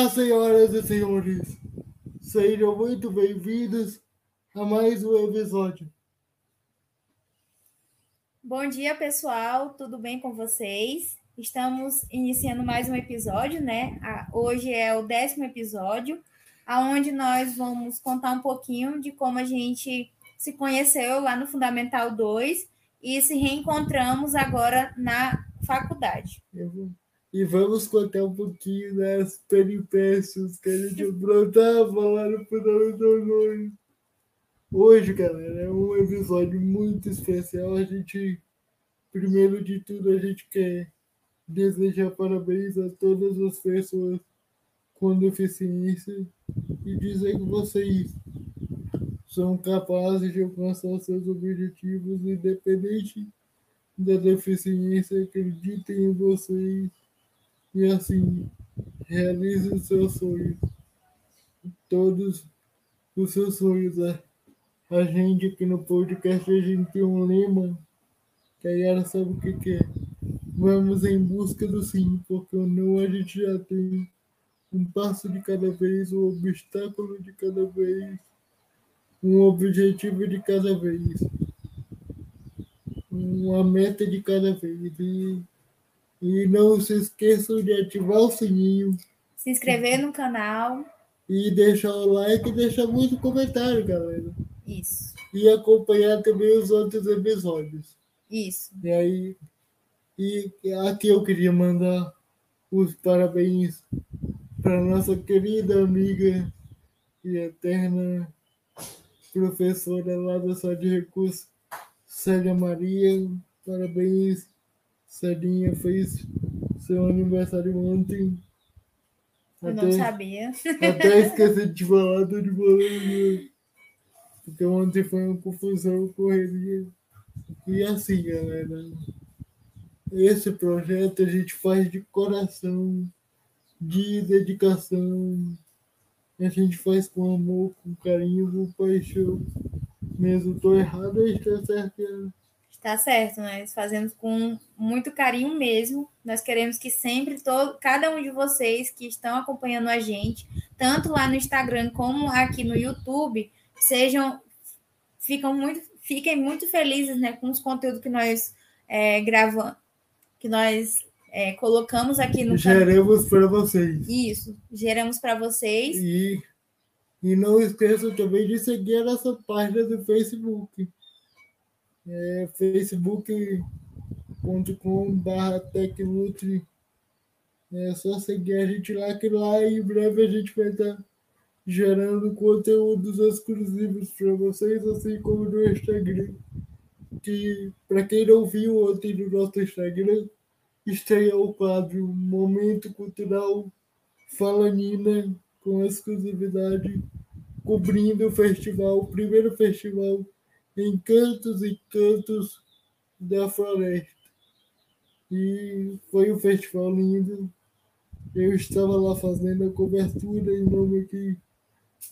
Olá, senhoras e senhores. Sejam muito bem-vindos a mais um episódio. Bom dia, pessoal. Tudo bem com vocês? Estamos iniciando mais um episódio, né? Hoje é o décimo episódio, aonde nós vamos contar um pouquinho de como a gente se conheceu lá no Fundamental 2 e se reencontramos agora na faculdade. E vamos contar um pouquinho das peripécias que a gente aprontava lá no Fundamental 2. Hoje, galera, é um episódio muito especial. A gente, primeiro de tudo, a gente quer desejar parabéns a todas as pessoas com deficiência e dizer que vocês são capazes de alcançar seus objetivos, independente da deficiência, acreditem em vocês e assim realizem os seus sonhos. Todos os seus sonhos. A, a gente aqui no podcast a gente tem um lema que a Yara sabe o que, que é. Vamos em busca do sim, porque o não a gente já tem um passo de cada vez, um obstáculo de cada vez um objetivo de cada vez, uma meta de cada vez. E, e não se esqueçam de ativar o sininho. Se inscrever no canal. E deixar o like e deixar muito comentário, galera. Isso. E acompanhar também os outros episódios. Isso. E aí, e aqui eu queria mandar os parabéns para nossa querida amiga e eterna professora lá da sala de recursos, Célia Maria. Parabéns, Celinha fez seu aniversário ontem. Eu até, não sabia. Até esqueci de falar, tô de falando. Porque ontem foi uma confusão, correria. E assim, galera, esse projeto a gente faz de coração, de dedicação, a gente faz com amor, com carinho, com paixão. Mesmo estou errado, está certo. Está certo, nós fazemos com muito carinho mesmo. Nós queremos que sempre todo, cada um de vocês que estão acompanhando a gente, tanto lá no Instagram como aqui no YouTube, sejam ficam muito, fiquem muito felizes né, com os conteúdos que nós é, gravamos, que nós é, colocamos aqui no Geramos para vocês. Isso, geramos para vocês. E, e não esqueçam também de seguir a nossa página do Facebook. É facebook.com.br Tecnutri. É só seguir a gente lá, que lá em breve a gente vai estar gerando conteúdos exclusivos para vocês, assim como no Instagram. Que, para quem não viu ontem no nosso Instagram, estreia o quadro Momento Cultural Fala Nina, com exclusividade, cobrindo o festival, o primeiro festival em Cantos e Cantos da Floresta. E foi um festival lindo. Eu estava lá fazendo a cobertura em nome aqui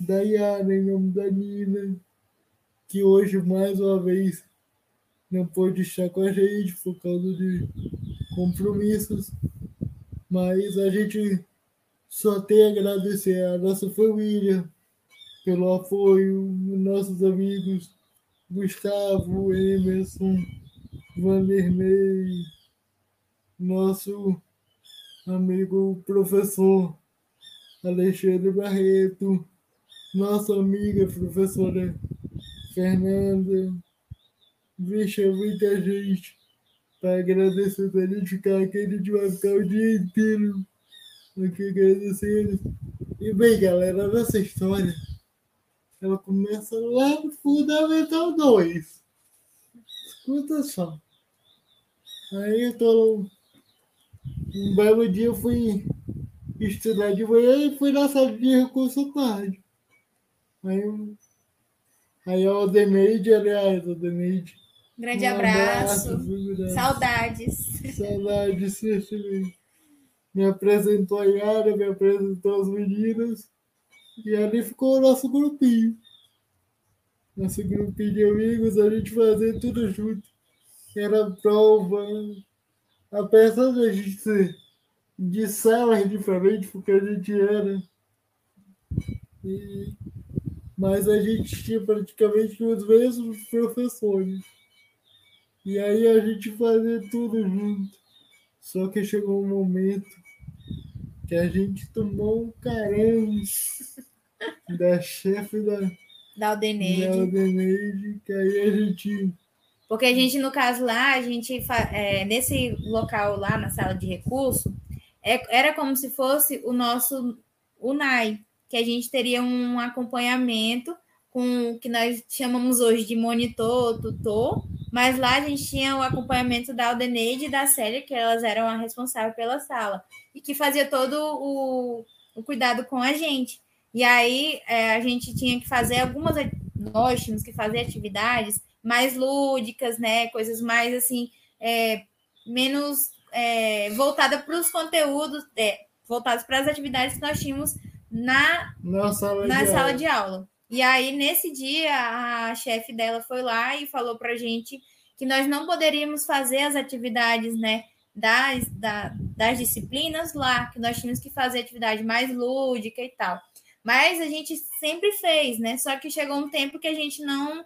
da Yara, em nome da Nina, que hoje mais uma vez não pôde estar com a gente por causa de compromissos, mas a gente só tem a agradecer a nossa família pelo apoio, nossos amigos Gustavo, Emerson, Vanderlei, nosso amigo professor Alexandre Barreto, nossa amiga professora Fernanda, Vixe, muita gente para agradecer a gente ficar aqui, a gente vai ficar o dia inteiro aqui agradecendo. E bem, galera, nossa história ela começa lá no Fundamental 2. Escuta só. Aí eu tô. Um belo dia eu fui estudar de manhã e fui na sala de recurso tarde. Aí, aí a Odeneide, aliás, a Odeneide Grande um abraço. abraço Saudades. Saudades, Me apresentou a Yara, me apresentou as meninas. E ali ficou o nosso grupinho. Nosso grupinho de amigos, a gente fazia tudo junto. Era prova. Apesar de a gente ser de salas diferentes, porque a gente era. E, mas a gente tinha praticamente os mesmos professores. E aí a gente fazia tudo junto. Só que chegou um momento que a gente tomou um caramba da chefe da, da Aldeneide. da Aldeneide, que aí a gente. Porque a gente, no caso lá, a gente, é, nesse local lá, na sala de recurso, é, era como se fosse o nosso UNAI, que a gente teria um acompanhamento com o que nós chamamos hoje de monitor, tutor, mas lá a gente tinha o acompanhamento da Aldeneide e da Célia, que elas eram a responsável pela sala, e que fazia todo o, o cuidado com a gente. E aí é, a gente tinha que fazer algumas, nós tínhamos que fazer atividades mais lúdicas, né? Coisas mais assim, é, menos é, voltada para os conteúdos, é, voltados para as atividades que nós tínhamos na, na sala, na de, sala aula. de aula. E aí, nesse dia, a chefe dela foi lá e falou para a gente que nós não poderíamos fazer as atividades, né, das, da, das disciplinas lá, que nós tínhamos que fazer atividade mais lúdica e tal. Mas a gente sempre fez, né? Só que chegou um tempo que a gente não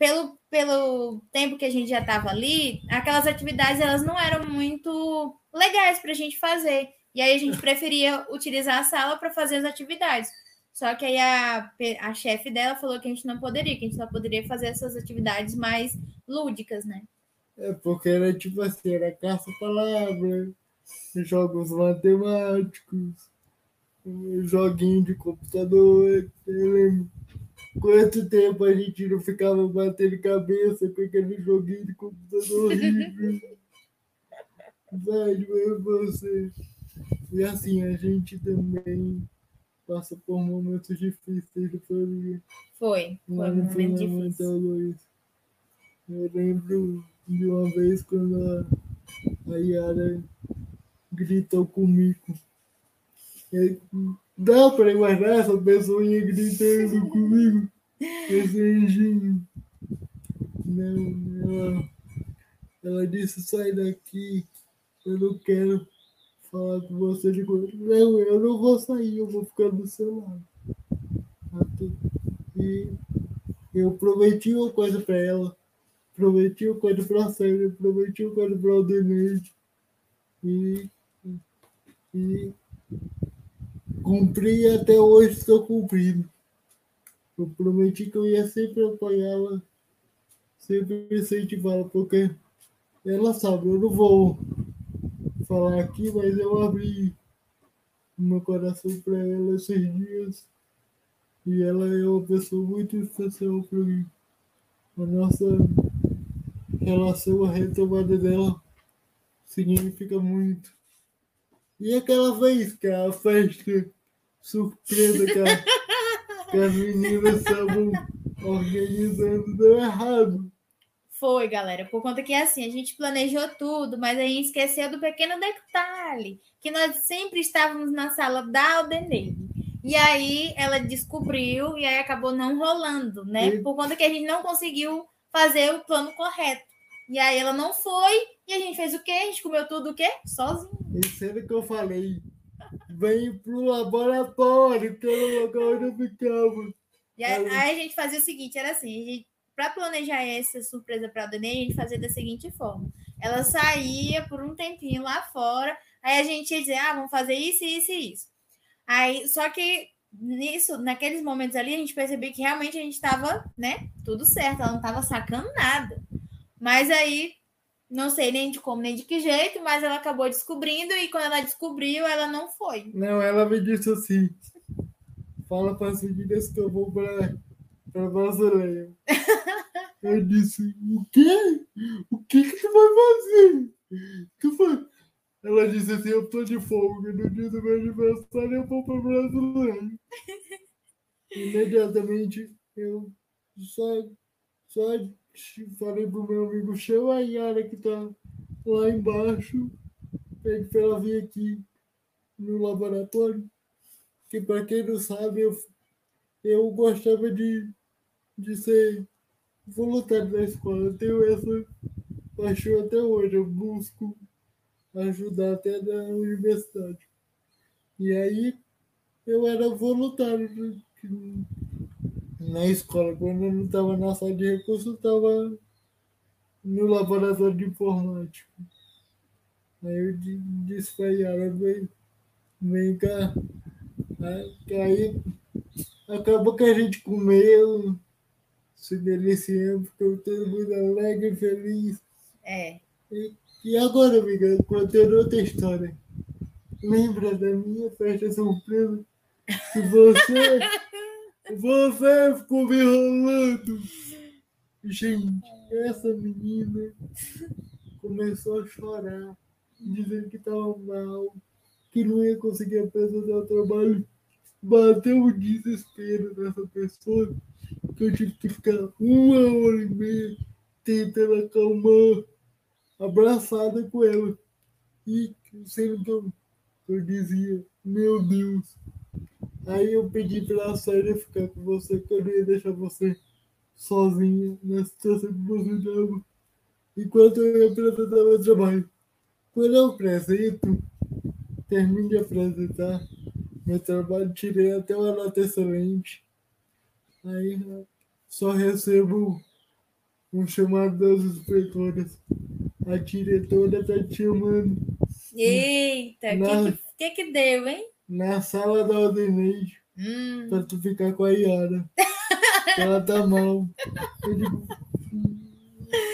pelo, pelo tempo que a gente já estava ali, aquelas atividades elas não eram muito legais para a gente fazer. E aí a gente preferia utilizar a sala para fazer as atividades. Só que aí a, a chefe dela falou que a gente não poderia, que a gente só poderia fazer essas atividades mais lúdicas, né? É porque era tipo assim, era caça-palavra, jogos matemáticos, joguinho de computador, Quanto tempo a gente não ficava batendo cabeça com aquele joguinho de computador horrível? Velho, você. E assim, a gente também passa por momentos difíceis de família. Foi, foi um momento difícil. Eu lembro de uma vez quando a, a Yara gritou comigo. Dá para imaginar essa pessoinha gritando comigo? Esse anjinho. Não, ela, ela disse, sai daqui, eu não quero falar com você de coisa. Não, eu não vou sair, eu vou ficar do seu lado. E eu prometi uma coisa para ela, prometi uma coisa para Sérgio, prometi uma coisa para o Aldeneide. E, e cumpri e até hoje estou cumprindo. Eu prometi que eu ia sempre apoiá-la, sempre incentivá-la, porque ela sabe, eu não vou falar aqui, mas eu abri meu coração para ela esses dias. E ela é uma pessoa muito especial para mim. A nossa relação, a retomada dela significa muito. E aquela vez que a festa surpresa que, a, que as meninas estavam organizando deu errado. Foi, galera, por conta que assim, a gente planejou tudo, mas a gente esqueceu do pequeno detalhe, que nós sempre estávamos na sala da Aldeneide. E aí ela descobriu e aí acabou não rolando, né? E... Por conta que a gente não conseguiu fazer o plano correto. E aí ela não foi, e a gente fez o quê? A gente comeu tudo o quê? Sozinho. E sendo que eu falei, vem pro laboratório, que era o lugar onde eu ficava. E aí, aí, a gente fazia o seguinte, era assim, para planejar essa surpresa para a Dani, a gente fazia da seguinte forma. Ela saía por um tempinho lá fora, aí a gente ia dizer, ah, vamos fazer isso, isso e isso. Aí, só que nisso, naqueles momentos ali, a gente percebeu que realmente a gente estava, né, tudo certo, ela não estava sacando nada. Mas aí, não sei nem de como nem de que jeito, mas ela acabou descobrindo e quando ela descobriu, ela não foi. Não, ela me disse assim: fala para as meninas que eu vou para para Brasileia. eu disse: o quê? O que, que tu vai fazer? Tu vai... Ela disse assim: eu tô de folga, no dia do meu aniversário eu vou para Brasileia. Imediatamente eu só, só falei pro meu amigo, chama a Yara que tá lá embaixo, pede para ela vir aqui no laboratório. Que para quem não sabe, eu, eu gostava de, de ser voluntário da escola. Eu tenho essa paixão até hoje. Eu busco ajudar até na universidade. E aí eu era voluntário na escola. Quando eu não estava na sala de recursos, eu estava no laboratório de informática. Aí eu disse para Yara, vem, vem cá. Aí acabou que a gente comeu, se deliciando, ficou todo mundo alegre e feliz. É. E, e agora, amiga, contando outra história. Lembra da minha festa surpresa? Que você, você ficou me enrolando. Gente, essa menina começou a chorar, dizendo que estava mal, que não ia conseguir apresentar o trabalho. Bateu o desespero dessa pessoa, que eu tive que ficar uma hora e meia tentando acalmar, abraçada com ela. E sendo que eu, eu dizia, meu Deus. Aí eu pedi pra Sérgio ficar com você, que eu não ia deixar você sozinha na situação que você estava. Enquanto eu apresentava o trabalho. Quando eu apresento, termino de apresentar meu trabalho, tirei até uma nota excelente. Aí só recebo um chamado das inspetoras. A diretora tá te chamando. Eita, o que, que, que deu, hein? Na sala da Aldeneide. Hum. Pra tu ficar com a Yara. ela tá mal.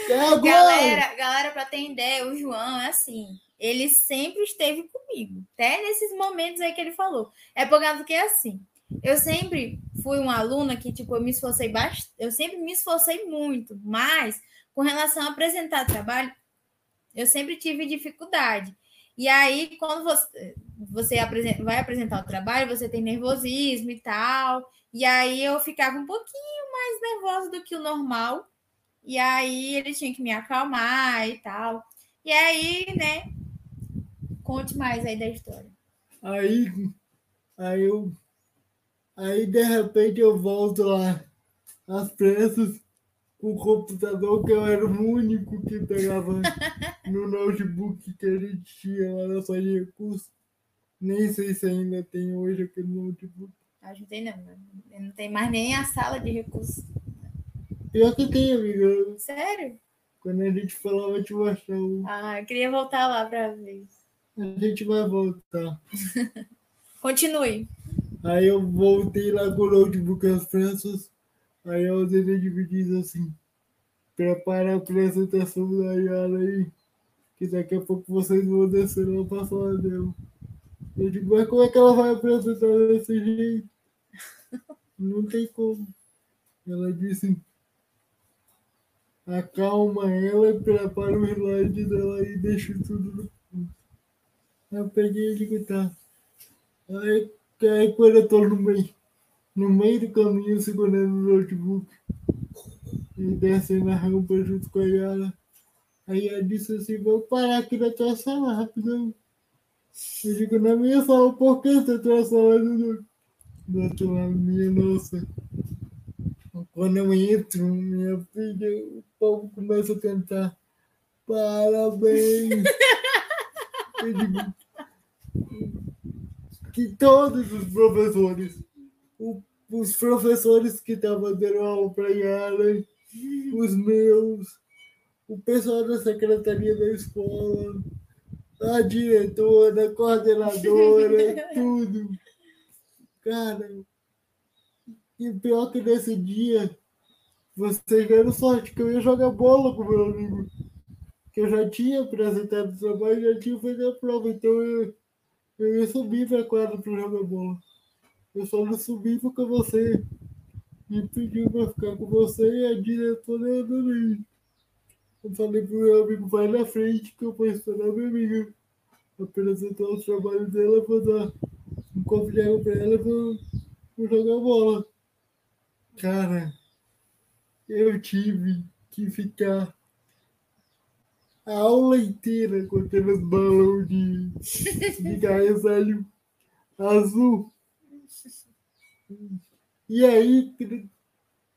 Eu digo, é galera, galera, pra ter ideia, o João é assim. Ele sempre esteve comigo. Até nesses momentos aí que ele falou. É por causa que é assim. Eu sempre fui uma aluna que, tipo, eu me esforcei bastante. Eu sempre me esforcei muito, mas com relação a apresentar trabalho, eu sempre tive dificuldade. E aí, quando você, você vai apresentar o trabalho, você tem nervosismo e tal. E aí eu ficava um pouquinho mais nervosa do que o normal. E aí ele tinha que me acalmar e tal. E aí, né? Conte mais aí da história. Aí, aí eu Aí, de repente, eu volto lá às pressas com o computador, que eu era o único que pegava no notebook que a gente tinha lá na sala de recursos. Nem sei se ainda tem hoje aquele notebook. Acho que tem não. Não tem mais nem a sala de recursos. Pior que tem, amiga. Sério? Quando a gente falava, te mostrar. Ah, eu queria voltar lá para ver. A gente vai voltar. Continue. Aí eu voltei lá com o notebook pressas. Aí a Alzene me diz assim: prepara a apresentação da Yara aí, que daqui a pouco vocês vão descer lá pra sala dela. Eu digo, mas como é que ela vai apresentar desse jeito? Não tem como. Ela disse: acalma ela prepara o slide dela e deixa tudo no. Aí eu peguei e digo, tá. Aí aí quando eu tô no meio, no meio do caminho segurando o notebook e descendo a rampa junto com a Yara. Aí ela disse assim, vou parar aqui na tua sala rapidão. Eu digo, na minha sala, por que você tua sala do, do outro minha nossa. Quando eu entro, minha filha, o povo começa a cantar. Parabéns! Eu digo, que todos os professores, o, os professores que estavam dando aula para Yara, os meus, o pessoal da secretaria da escola, a diretora, a coordenadora, tudo. Cara, e pior que nesse dia, vocês deram sorte que eu ia jogar bola com meu amigo. Que eu já tinha apresentado o trabalho, já tinha feito a prova, então eu eu ia subir para a quadra para jogar bola. Eu só não subi porque você me pediu para ficar com você e a diretora adorei. Eu falei pro meu amigo, vai na frente que eu vou esperar minha amiga apresentar o trabalho dela, vou dar um copo de para ela vou, vou jogar bola. Cara, eu tive que ficar a aula inteira com aqueles balões de, de gás azul. E aí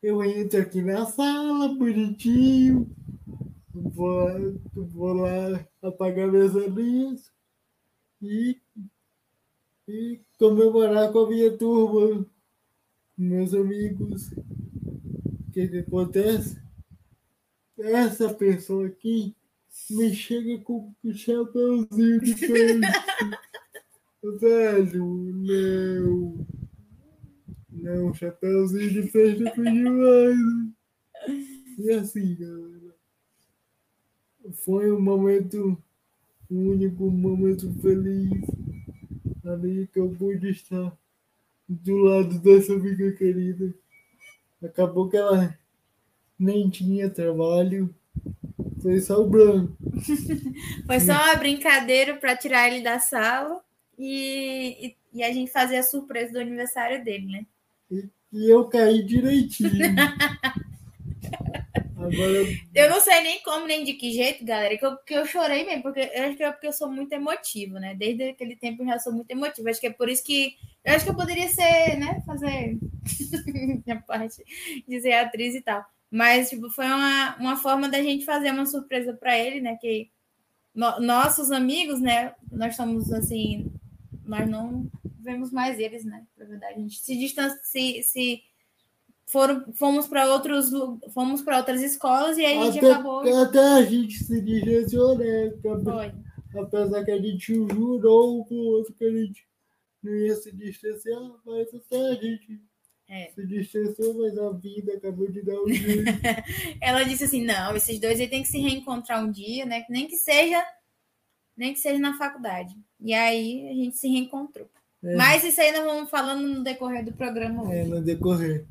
eu entro aqui na sala, bonitinho, vou, lá- vou lá apagar minhas velhinhas e, e comemorar com a minha turma, meus amigos. O que, que acontece? Essa pessoa aqui me chega com um chapéuzinho de peixe. Velho, não. Não, chapéuzinho de peixe foi demais. E assim, galera. Foi um momento único, um momento feliz. Ali que eu pude estar do lado dessa amiga querida. Acabou que ela nem tinha trabalho. Foi só o branco. Foi só uma brincadeira para tirar ele da sala e, e, e a gente fazer a surpresa do aniversário dele, né? E eu caí direitinho. Agora, Eu não sei nem como, nem de que jeito, galera, que eu, que eu chorei mesmo, porque eu acho que é porque eu sou muito emotiva, né? Desde aquele tempo eu já sou muito emotiva. Acho que é por isso que. Eu acho que eu poderia ser, né? Fazer minha parte de ser atriz e tal. Mas, tipo, foi uma, uma forma da gente fazer uma surpresa para ele, né? Que no- nossos amigos, né? Nós somos assim. Nós não vemos mais eles, né? Na verdade, a gente se distancia. Se, se foram, fomos para outros fomos para outras escolas e aí a gente até, acabou. até a gente se direcionou, né? Foi. Apesar que a gente jurou um pro outro que a gente não ia se distanciar, mas até a gente É. se distanciou, mas a vida acabou de dar um jeito. Ela disse assim: não, esses dois aí tem que se reencontrar um dia, né? Nem que seja, nem que seja na faculdade. E aí a gente se reencontrou. É. Mas isso aí nós vamos falando no decorrer do programa hoje. É, no decorrer.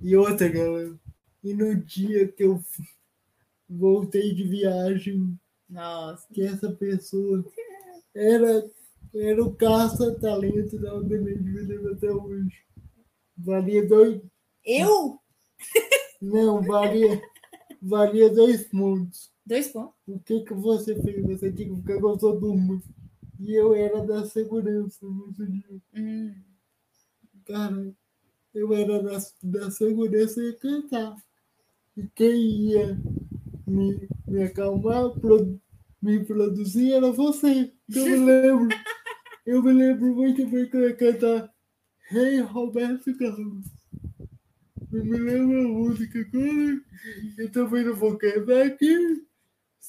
E outra, galera. E no dia que eu voltei de viagem, Nossa. que essa pessoa era, era o caça-talento da Aldemir de Beleza até hoje. Valia dois. Eu? Não, valia, valia dois pontos. Dois pontos. O que, que você fez? Você tinha que ficar com todo mundo. E eu era da segurança dia. Hum. Cara, eu era da, da segurança e ia cantar. E quem ia me, me acalmar, pro- me produzir era você. Eu me lembro. Eu me lembro muito bem que eu ia cantar Rei Roberto Carlos. Eu me lembro a música agora. Eu também não vou cantar aqui.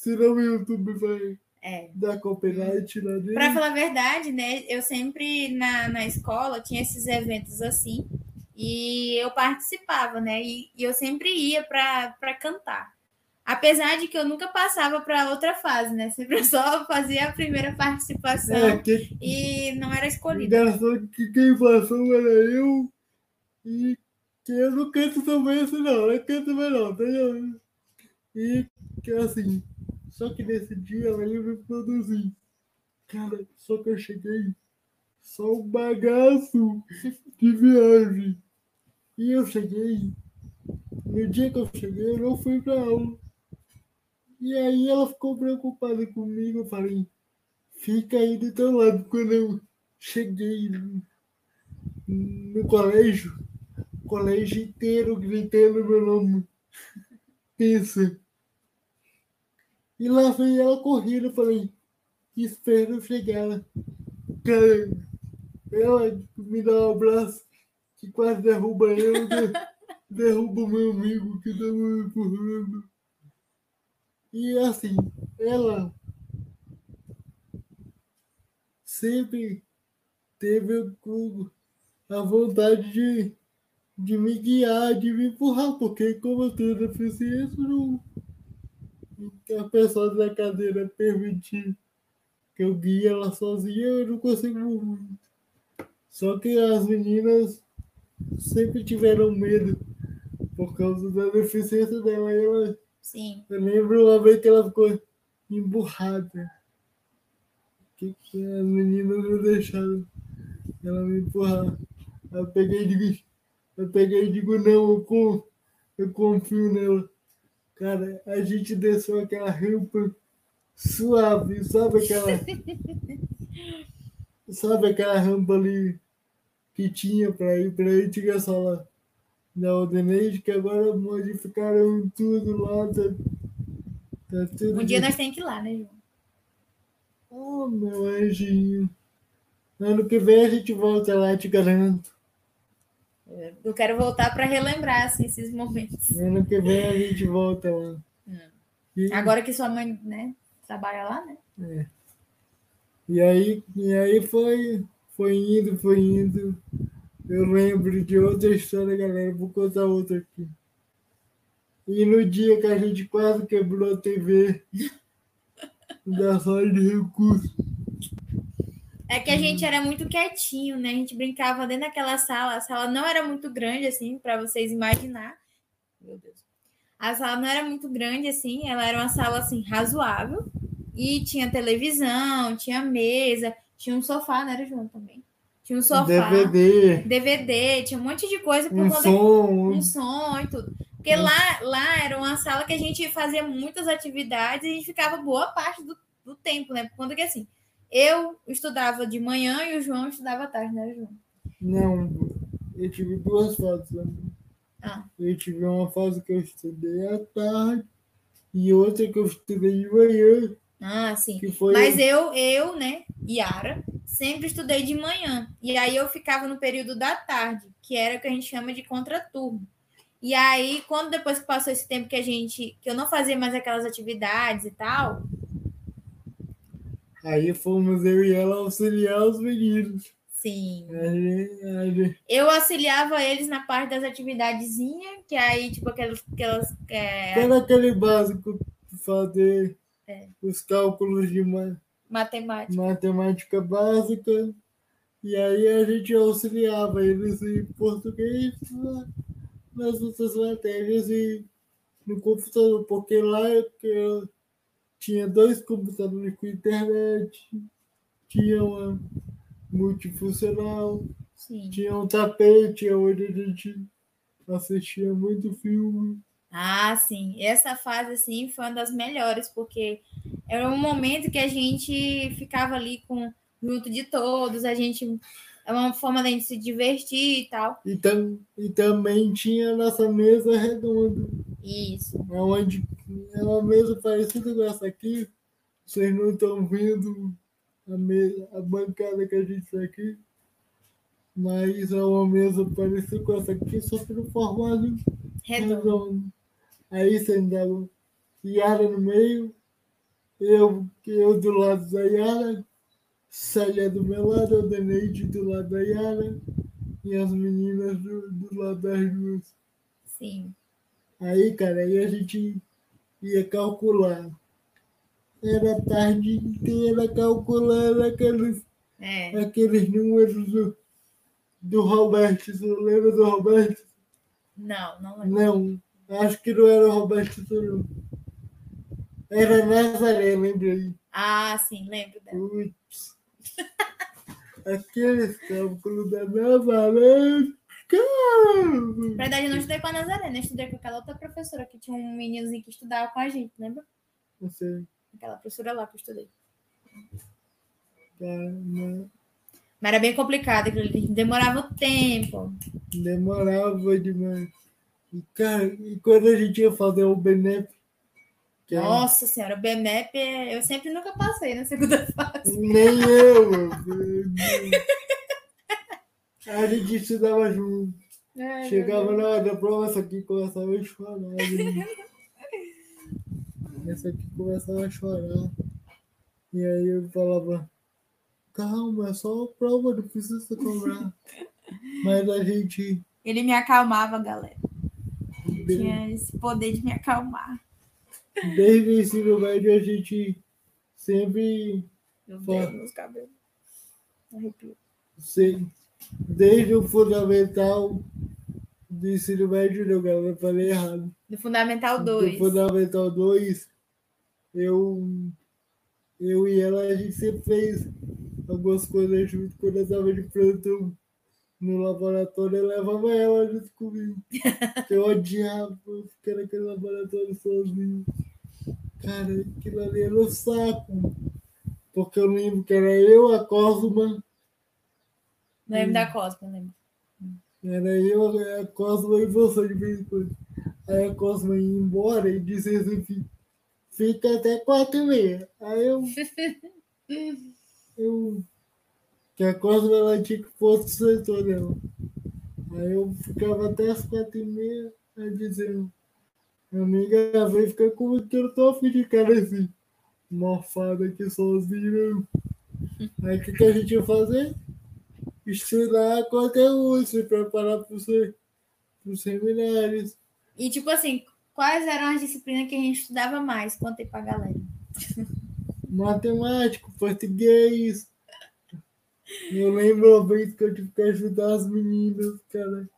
Senão o YouTube vai É. dar copyright lá dentro. Pra falar a verdade, né? Eu sempre na, na escola tinha esses eventos assim. E eu participava, né? E, e eu sempre ia para cantar. Apesar de que eu nunca passava para outra fase, né? Sempre eu só fazia a primeira participação É, que, e não era escolhida. Engraçado que quem passou era eu e que eu não canto também assim não, eu canto melhor, entendeu? E que assim, só que nesse dia ela ia me produzir. Cara, só que eu cheguei só um bagaço de viagem. E eu cheguei, no dia que eu cheguei, eu não fui pra aula. E aí ela ficou preocupada comigo, eu falei, fica aí do teu lado quando eu cheguei no, no colégio, o colégio inteiro gritando meu nome. Pensa. E lá veio ela correndo, falei, espera eu chegar. Cara, ela me dá um abraço que quase derruba eu, de- derruba o meu amigo que estava me empurrando. E assim, ela sempre teve a vontade de, de me guiar, de me empurrar, porque como eu tenho deficiência, não, a pessoa da cadeira permitir que eu guie ela sozinha, eu não consigo muito. Só que as meninas sempre tiveram medo por causa da deficiência dela. Ela, Sim. eu lembro uma vez que ela ficou emburrada. Que, que as meninas não deixaram ela me empurrar. Eu peguei e digo, eu peguei e digo, não, eu, eu confio nela. Cara, a gente desceu aquela rampa suave, sabe aquela. sabe aquela rampa ali que tinha para ir para a antiga sala da Aldeneide, que agora modificaram tudo lá, tá, Tá tudo Um dia nós temos que ir lá, né, João? Oh, meu anjinho. Ano que vem a gente volta lá, te garanto. Eu quero voltar para relembrar assim, esses momentos. Ano que vem a gente volta lá. E, Agora que sua mãe, né, trabalha lá, né? e aí, e aí foi, foi indo, foi indo. Eu lembro de outra história, galera. Vou contar outra aqui. E no dia que a gente quase quebrou a TV da sala de recursos. É que a gente era muito quietinho, né? A gente brincava dentro daquela sala. A sala não era muito grande, assim, para vocês imaginar. Meu Deus. A sala não era muito grande, assim. Ela era uma sala, assim, razoável. E tinha televisão, tinha mesa, tinha um sofá, né, era João também? Tinha um sofá, DVD, DVD, tinha um monte de coisa por um conta som. um som e tudo. Porque lá, lá era uma sala que a gente fazia muitas atividades e a gente ficava boa parte do, do tempo, né? Por conta que assim, eu estudava de manhã e o João estudava à tarde, né, João? Não, eu tive duas fases. né? Ah. Eu tive uma fase que eu estudei à tarde e outra que eu estudei de manhã, Ah, sim. Mas eu, eu, né, Yara, sempre estudei de manhã. E aí eu ficava no período da tarde, que era o que a gente chama de contraturno. E aí, quando depois que passou esse tempo que a gente, que eu não fazia mais aquelas atividades e tal, Aí fomos eu e ela auxiliar os meninos. sim, gente- Eu auxiliava eles na parte das atividadezinhas, que aí, tipo, aquelas. aquelas é, Era aquele básico fazer É. os cálculos de ma- matemática. matemática básica. E aí a gente auxiliava eles em português na- nas outras matérias e no computador, porque lá eu, eu tinha dois computadores com internet, tinha uma multifuncional, Sim. tinha um tapete onde a gente assistia muito filme. Ah, sim. Essa fase, assim, foi uma das melhores, porque era um momento que a gente ficava ali com junto de todos, a gente. É uma forma da gente se divertir e tal. E, tam, e também tinha a nossa mesa redonda, Isso. onde é uma mesa parecida com essa aqui. Vocês não estão vendo a, mesa, a bancada que a gente está aqui, mas é uma mesa parecida com essa aqui, só que no formato Redondo. Aí sentava Yara no meio, eu, eu do lado da Yara, Célia do meu lado, a Daneide do lado da Yara e as meninas do, do lado das duas. Sim. Aí, cara, aí a gente ia calcular. Era a tarde inteira calculando aqueles, É. aqueles números do, do Roberto. Você lembra do Roberto? Não, não lembro. Não, acho que não era o Roberto, não. Era Nazaré, lembrei. Ah, sim, lembro dela. Putz. Aqueles cálculos da Nazaré. Na verdade, eu não estudei com a Nazaré, né? Estudei com aquela outra professora que tinha um meninozinho que estudava com a gente, lembra? Não sei, Aquela professora lá que eu estudei. cara, não. Mas era bem complicado, demorava tempo. demorava demais. E, cara, e quando a gente ia fazer o que era- Nossa senhora, o BMEP, eu sempre nunca passei na segunda fase. nem eu, meu Deus. A gente estudava junto. Ai, Chegava na hora da prova, essa aqui começava a chorar. né? Essa aqui começava a chorar. E aí eu falava, calma, é só a prova, não precisa cobrar. Mas a gente. Ele me acalmava, galera. Tinha esse poder de me acalmar. Desde o ensino médio a gente sempre, Meu. Deus, meus cabelos. Arrepio. se- desde o fundamental do ensino médio, não, galera, eu falei errado. Do Fundamental Do 2. fundamental 2, eu, eu e ela, a gente sempre fez algumas coisas junto quando eu estava de plantão no laboratório, eu levava ela junto comigo. Eu odiava ficar naquele laboratório sozinho. Cara, aquilo ali era um saco. Porque eu lembro que era eu, a Cosma, Lembro da Cosma, não lembro. era eu, a Cosma e você de vez em quando. Aí a Cosma ia embora e dizia assim, fica até quatro e meia. Aí eu. eu que a Cosma ela tinha que o setor dela. Aí eu ficava até as quatro e meia, aí dizendo, amiga vem ficar comigo que eu tô afim de ficar nesse morfado aqui sozinho. Aí o que, que a gente ia fazer? Estudar conteúdo, se preparar para os seminários. E tipo assim, quais eram as disciplinas que a gente estudava mais? Conta aí pra galera. Matemático, português, eu lembro uma vez que eu tive que ajudar as meninas, cara,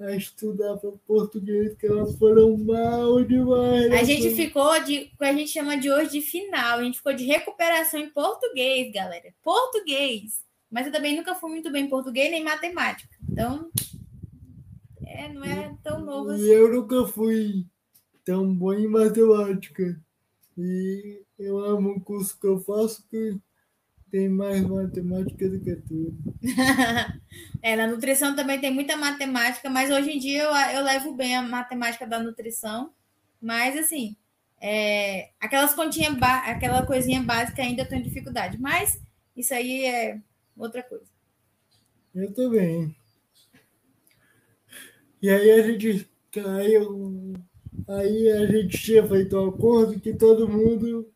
a estudar para português, que elas foram mal demais. A gente ficou de, o que a gente chama de hoje de final, a gente ficou de recuperação em português, galera. Português. Mas eu também nunca fui muito bem em português nem matemática. Então, é, não é tão novo assim. E eu nunca fui tão bom em matemática. E eu amo o curso que eu faço, que tem mais matemática do que tudo. é, na nutrição também tem muita matemática, mas hoje em dia eu, eu levo bem a matemática da nutrição. Mas, assim, é, aquelas continhas, aquela coisinha básica ainda tenho dificuldade. Mas isso aí é outra coisa. Eu também. E aí a gente. Eu, aí a gente tinha feito um acordo que todo mundo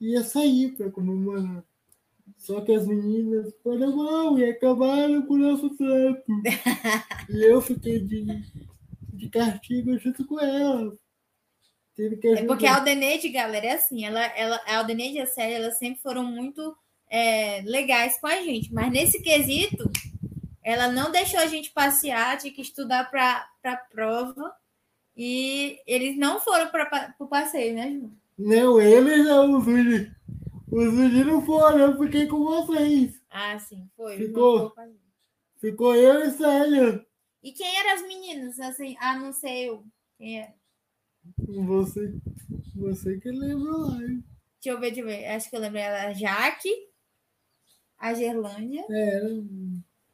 ia sair para comemorar. Só que as meninas foram mal e acabaram com o nosso tempo. e eu fiquei de, de castigo junto com ela. é porque a Aldeneide, galera, é assim, ela, ela, a Aldeneide e a Célia, elas sempre foram muito é, legais com a gente, mas nesse quesito, ela não deixou a gente passear, tinha que estudar para a prova, e eles não foram para o passeio, né, Ju? Não, eles não, filho. Os meninos foram, eu fiquei com vocês. Ah, sim, foi. Ficou, ficou eu e Célia. E quem eram as meninas? Assim, ah, não sei eu. Quem é? Você, você que lembra lá, hein? Deixa eu ver, deixa eu ver. Acho que eu lembrei a Jaque, a Gerlândia. Era.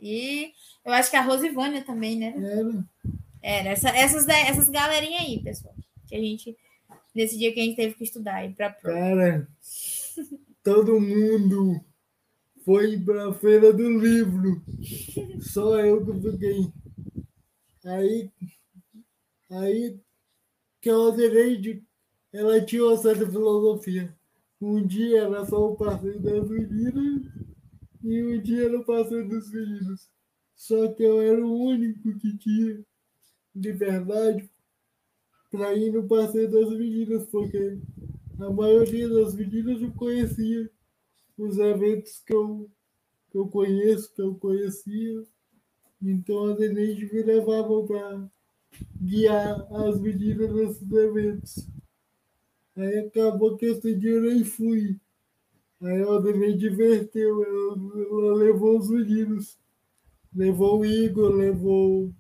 E eu acho que a Rosivânia também, né? Era. Era. Essa, essas, essas galerinhas aí, pessoal. Que a gente. Nesse dia que a gente teve que estudar aí pra prova. Cara todo mundo foi para a feira do livro. Só eu que fiquei. Aí, aí que eu de ela tinha uma certa filosofia. Um dia era só o passeio das meninas e um dia era o passeio dos meninos. Só que eu era o único que tinha de verdade para ir no passeio das meninas, porque a maioria das meninas não conhecia os eventos que eu, que eu conheço, que eu conhecia. Então as Eneide me levavam para guiar as meninas nesses eventos. Aí acabou que esse dia eu nem fui. Aí a Adenei diverteu, ela, ela levou os meninos. Levou o Igor, levou o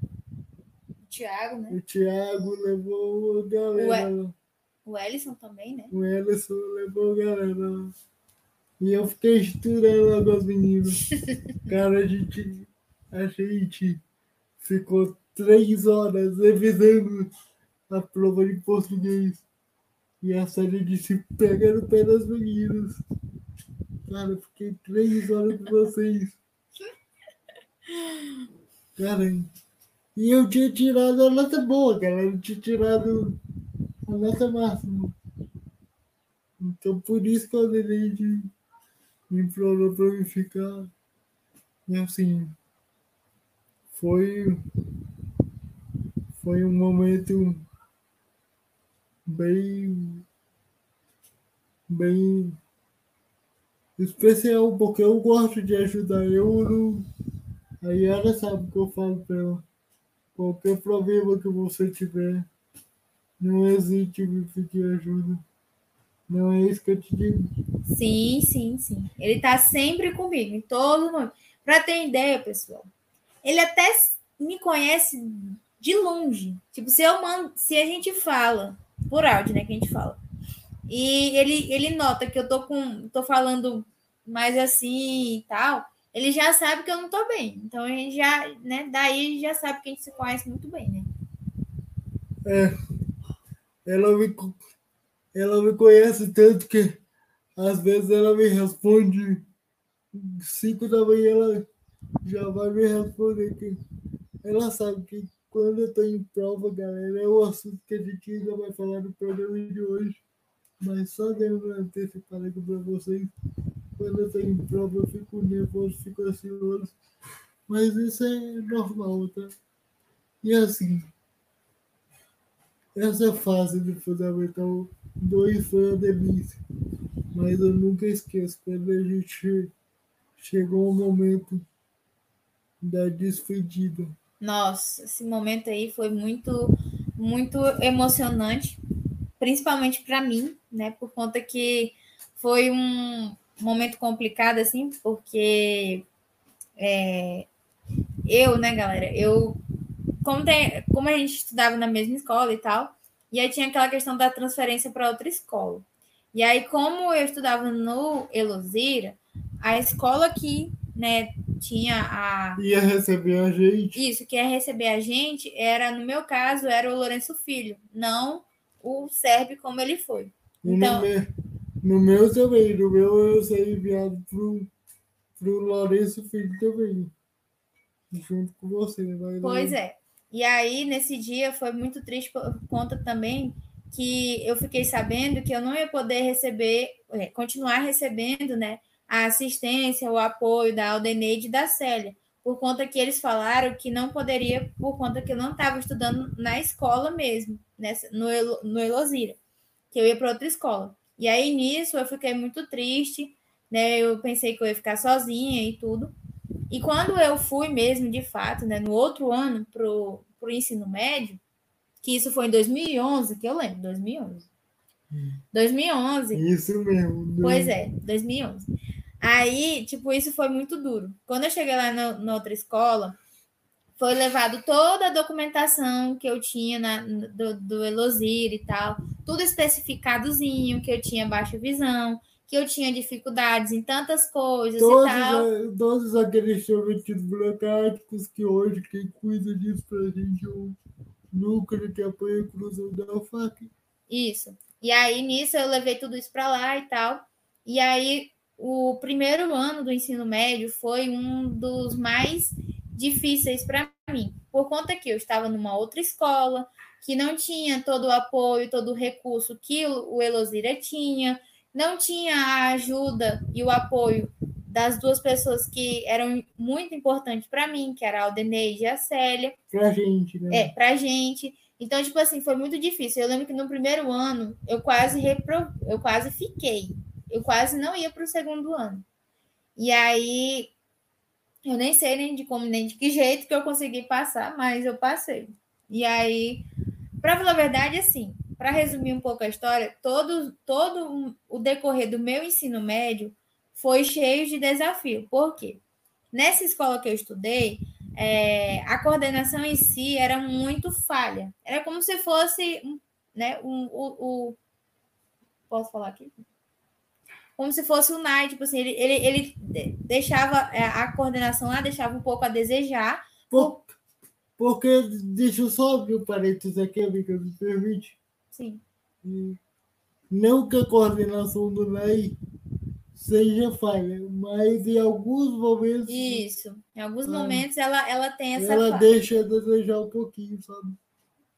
Tiago, né? O Tiago levou a galera. O Ellison também, né? O Ellison levou a galera. E eu fiquei estudando lá com as meninas. Cara, a gente, a gente ficou três horas revisando a prova de português. E a série disse, pega no pé das meninas. Cara, eu fiquei três horas com vocês. Cara, e eu tinha tirado a nota boa, cara. Eu tinha tirado a nota máxima. Então por isso que eu dei de me implorou para eu ficar. E assim, foi, foi um momento bem, bem especial, porque eu gosto de ajudar. Eu não. A Yara sabe o que eu falo para ela. Qualquer problema que você tiver, não hesite em pedir ajuda. Não é isso que eu te digo. Sim, sim, sim. Ele tá sempre comigo, em todo momento. Para ter ideia, pessoal, ele até me conhece de longe. Tipo, se eu mando, se a gente fala por áudio, né, que a gente fala. E ele ele nota que eu tô com tô falando mais assim e tal, ele já sabe que eu não tô bem. Então a gente já, né, daí já sabe que a gente se conhece muito bem, né? É. Ela me ela me conhece tanto que às vezes ela me responde cinco da manhã, ela já vai me responder que ela sabe que quando eu estou em prova, galera, é o assunto que a gente ainda vai falar no programa de hoje. Mas só dando antecipar aqui para vocês, quando eu estou em prova, eu fico nervoso, fico ansioso. Mas isso é normal, tá? E assim, essa fase do Fundamental 2 foi uma delícia. Mas eu nunca esqueço quando a gente chegou o momento da despedida. Nossa, esse momento aí foi muito, muito emocionante, principalmente para mim, né? Por conta que foi um momento complicado, assim, porque é, eu, né, galera, eu, como, tem, como a gente estudava na mesma escola e tal, e aí tinha aquela questão da transferência para outra escola. E aí, como eu estudava no Elosira, a escola que né, tinha a. Ia receber a gente. Isso, que ia receber a gente era, no meu caso, era o Lourenço Filho, não o Sérgio como ele foi. Então, no, meu, no meu também, no meu eu ser enviado pro, pro Lourenço Filho também. Junto com você, vai Pois é. E aí, nesse dia, foi muito triste por conta também que eu fiquei sabendo que eu não ia poder receber, é, continuar recebendo, né? A assistência, o apoio da Aldeneide e da Célia, por conta que eles falaram que não poderia, por conta que eu não estava estudando na escola mesmo, nessa, no, no Elosira, que eu ia para outra escola. E aí, nisso, eu fiquei muito triste, né? Eu pensei que eu ia ficar sozinha e tudo. E quando eu fui mesmo, de fato, né, no outro ano para o ensino médio, que isso foi em 2011, que eu lembro, 2011. 2011. Isso mesmo. Pois é, 2011. Aí, tipo, isso foi muito duro. Quando eu cheguei lá no, na outra escola, foi levado toda a documentação que eu tinha na, do, do Elosir e tal, tudo especificadozinho, que eu tinha baixa visão, que eu tinha dificuldades em tantas coisas todos, e tal. Todos aqueles chamativos burocráticos que hoje quem cuida disso pra gente é o núcleo que apoia a inclusão da UFAC. Isso. E aí, nisso, eu levei tudo isso para lá e tal. E aí, o primeiro ano do ensino médio foi um dos mais difíceis para mim, por conta que eu estava numa outra escola, que não tinha todo o apoio, todo o recurso que o Elosira tinha, não tinha a ajuda e o apoio das duas pessoas que eram muito importantes para mim, que era a Aldeneide e a Célia. Pra gente, né? É, pra gente. Então, tipo assim, foi muito difícil. Eu lembro que no primeiro ano eu quase repro... eu quase fiquei eu quase não ia para o segundo ano. E aí, eu nem sei nem de como, nem de que jeito que eu consegui passar, mas eu passei. E aí, para falar a verdade, assim, para resumir um pouco a história, todo, todo o decorrer do meu ensino médio foi cheio de desafio. Por quê? Nessa escola que eu estudei, é, a coordenação em si era muito falha. Era como se fosse né, um, o, posso falar aqui? Como se fosse o Nai, tipo assim, ele, ele, ele deixava é, a coordenação lá, deixava um pouco a desejar. Por, porque, deixa eu só abrir o um parênteses aqui, amiga, me permite? Sim. Não que a coordenação do NAI seja falha, mas em alguns momentos. Isso, em alguns ah, momentos ela, ela tem essa. Ela falha. deixa a desejar um pouquinho, sabe?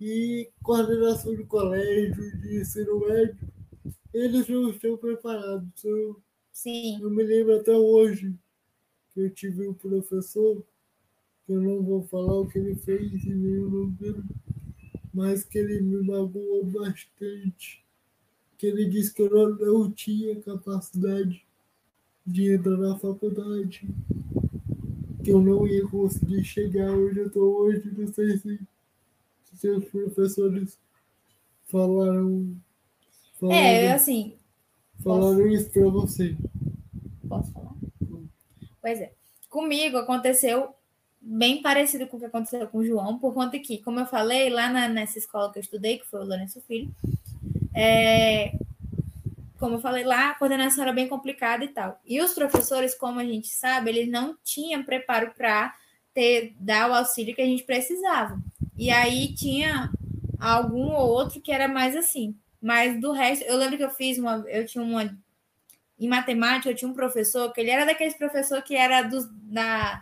E coordenação de colégio, de ensino médio, eles não estão preparados. Eu, Sim. Eu me lembro até hoje que eu tive um professor, que eu não vou falar o que ele fez e nem o nome dele, mas que ele me magoou bastante. Que ele disse que eu não, não tinha capacidade de entrar na faculdade, que eu não ia conseguir chegar onde eu estou hoje. Não sei se seus professores falaram Falando, é, assim. Falando posso... isso para você. Posso falar? Pois é. Comigo aconteceu bem parecido com o que aconteceu com o João, por conta que, como eu falei, lá na, nessa escola que eu estudei, que foi o Lourenço Filho, é, como eu falei lá, a coordenação era bem complicada e tal. E os professores, como a gente sabe, eles não tinham preparo para ter dar o auxílio que a gente precisava. E aí tinha algum ou outro que era mais assim, Mas do resto, eu lembro que eu fiz uma. Eu tinha uma. Em matemática, eu tinha um professor que ele era daqueles professor que era dos, da,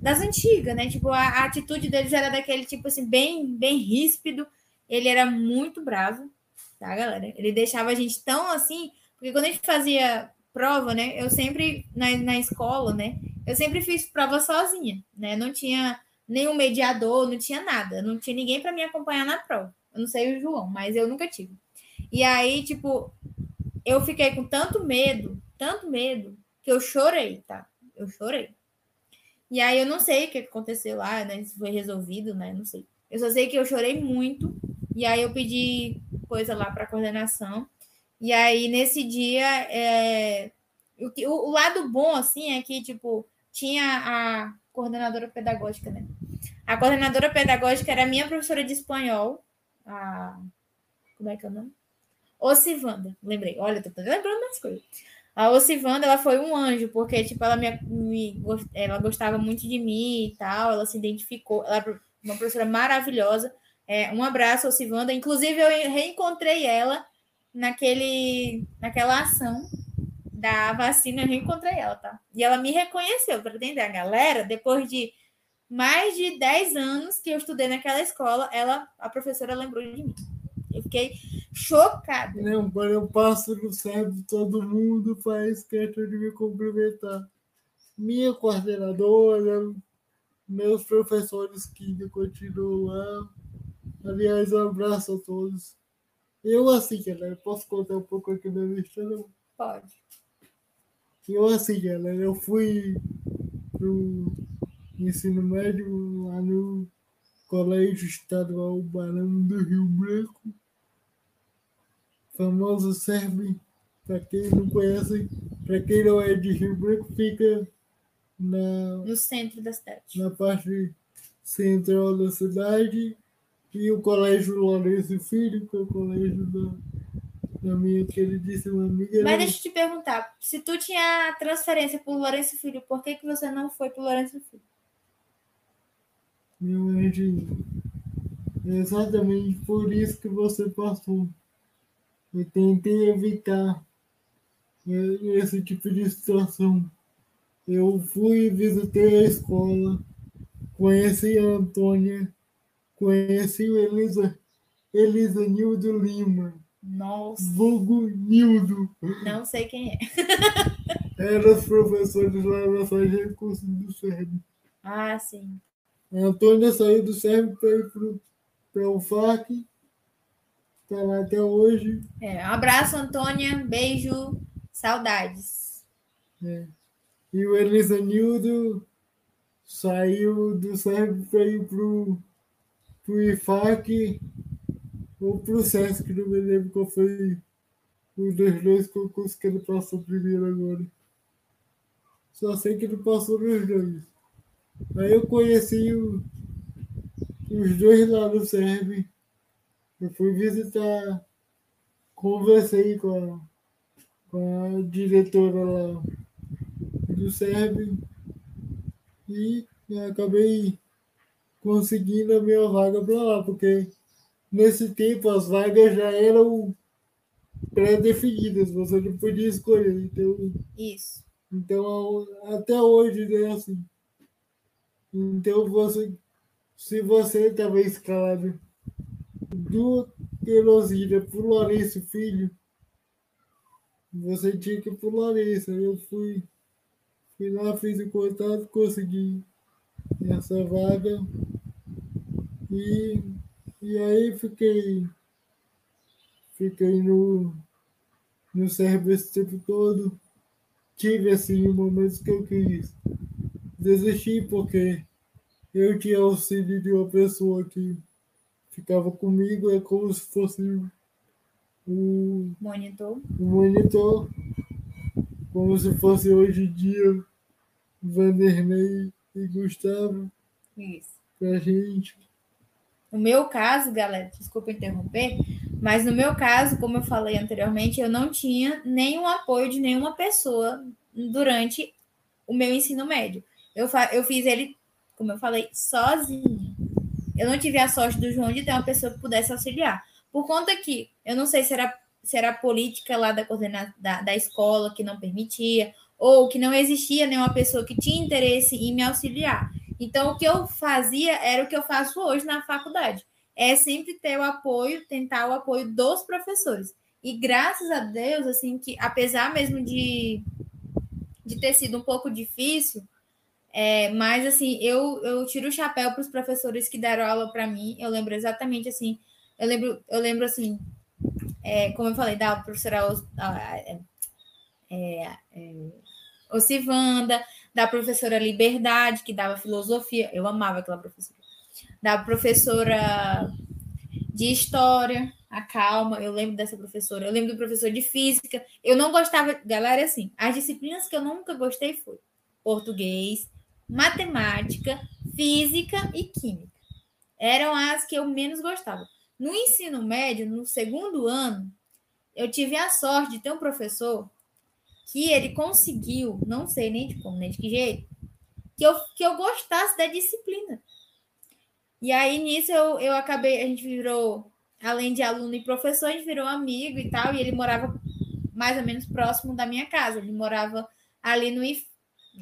das antigas, né? Tipo, a, a atitude deles era daquele tipo assim, bem, bem ríspido. Ele era muito bravo, tá, galera? Ele deixava a gente tão assim, porque quando a gente fazia prova, né? Eu sempre, na, na escola, né? Eu sempre fiz prova sozinha, né? Não tinha nenhum mediador, não tinha nada, não tinha ninguém para me acompanhar na prova. Eu não sei o João, mas eu nunca tive. E aí, tipo, eu fiquei com tanto medo, tanto medo, que eu chorei, tá? Eu chorei. E aí eu não sei o que aconteceu lá, né? Se foi resolvido, né? Não sei. Eu só sei que eu chorei muito. E aí eu pedi coisa lá para coordenação. E aí nesse dia, é... o, o, o lado bom, assim, é que, tipo, tinha a coordenadora pedagógica, né? A coordenadora pedagógica era minha professora de espanhol, a... como é que é o nome? Ocivanda, lembrei. Olha, tô lembrando das coisas. A Ocivanda, ela foi um anjo, porque, tipo, ela, me, me, ela gostava muito de mim e tal, ela se identificou, ela é uma professora maravilhosa. É, um abraço, Ocivanda. Inclusive, eu reencontrei ela naquele, naquela ação da vacina, eu reencontrei ela, tá? E ela me reconheceu, para entender. A galera, depois de mais de 10 anos que eu estudei naquela escola, ela, a professora lembrou de mim. Fiquei chocada. Não, eu passo no cérebro, todo mundo faz questão de me cumprimentar. Minha coordenadora, meus professores que continuam lá. Aliás, um abraço a todos. Eu, assim, galera, posso contar um pouco aqui da minha história? Pode. Eu, assim, galera, eu fui pro ensino médio lá no Colégio Estadual Barão do Rio Branco famoso serve, para quem não conhece, para quem não é de Rio Branco, fica na, no centro da cidade. Na parte central da cidade. E o Colégio Lourenço Filho, que é o colégio da, da minha queridíssima amiga. Mas deixa eu te perguntar, se tu tinha transferência para o Lourenço Filho, por que, que você não foi para o Lourenço Filho? Realmente, é exatamente por isso que você passou e tentei evitar esse tipo de situação. Eu fui visitei a escola, conheci a Antônia, conheci o Elisa, Elisa Nildo Lima. Nossa. Vulgo Nildo. Não sei quem é. Era os professores lá da Sargento Recursos do SERB. Ah, sim. A Antônia saiu do SERB para ir para o FAC Lá até hoje. É, um abraço, Antônia. Beijo. Saudades. É. E o Elisanildo saiu do SERB para ir pro, pro IFAC ou pro SESC, não me lembro qual foi um dos dois concursos que ele passou primeiro agora. Só sei que ele passou nos dois. Aí eu conheci o, os dois lá no SERB eu fui visitar, conversei com a, com a diretora lá do SERB e acabei conseguindo a minha vaga para lá, porque nesse tempo as vagas já eram pré-definidas, você não podia escolher. Então, Isso. Então, até hoje é assim. Então, você, se você estava escalado do Teresina para o Lourenço Filho, você tinha que ir para o Lourenço. Eu fui, fui lá, fiz o contato, consegui essa vaga. E, e aí fiquei, fiquei no, no serviço tempo todo. Tive assim momentos que eu quis desistir porque eu tinha auxílio de uma pessoa que ficava comigo, é como se fosse um monitor. Um monitor. Como se fosse hoje em dia Vanderlei e Gustavo. Isso. Pra gente. No meu caso, galera, desculpa interromper, mas no meu caso, como eu falei anteriormente, eu não tinha nenhum apoio de nenhuma pessoa durante o meu ensino médio. Eu, eu fiz ele, como eu falei, sozinha. Eu não tive a sorte do João de ter uma pessoa que pudesse auxiliar. Por conta que eu não sei se era, se era a política lá da, coordena, da, da escola que não permitia, ou que não existia nenhuma pessoa que tinha interesse em me auxiliar. Então, o que eu fazia era o que eu faço hoje na faculdade. É sempre ter o apoio, tentar o apoio dos professores. E graças a Deus, assim, que apesar mesmo de, de ter sido um pouco difícil, é, mas assim, eu, eu tiro o chapéu para os professores que deram aula para mim. Eu lembro exatamente assim, eu lembro, eu lembro assim, é, como eu falei, da professora é, é, é, Ocivanda, da professora Liberdade, que dava filosofia, eu amava aquela professora, da professora de história, a Calma, eu lembro dessa professora, eu lembro do professor de física, eu não gostava, galera, assim, as disciplinas que eu nunca gostei foi português, matemática, física e química. Eram as que eu menos gostava. No ensino médio, no segundo ano, eu tive a sorte de ter um professor que ele conseguiu, não sei nem de como, nem de que jeito, que eu, que eu gostasse da disciplina. E aí, nisso, eu, eu acabei, a gente virou, além de aluno e professor, a gente virou amigo e tal, e ele morava mais ou menos próximo da minha casa. Ele morava ali no,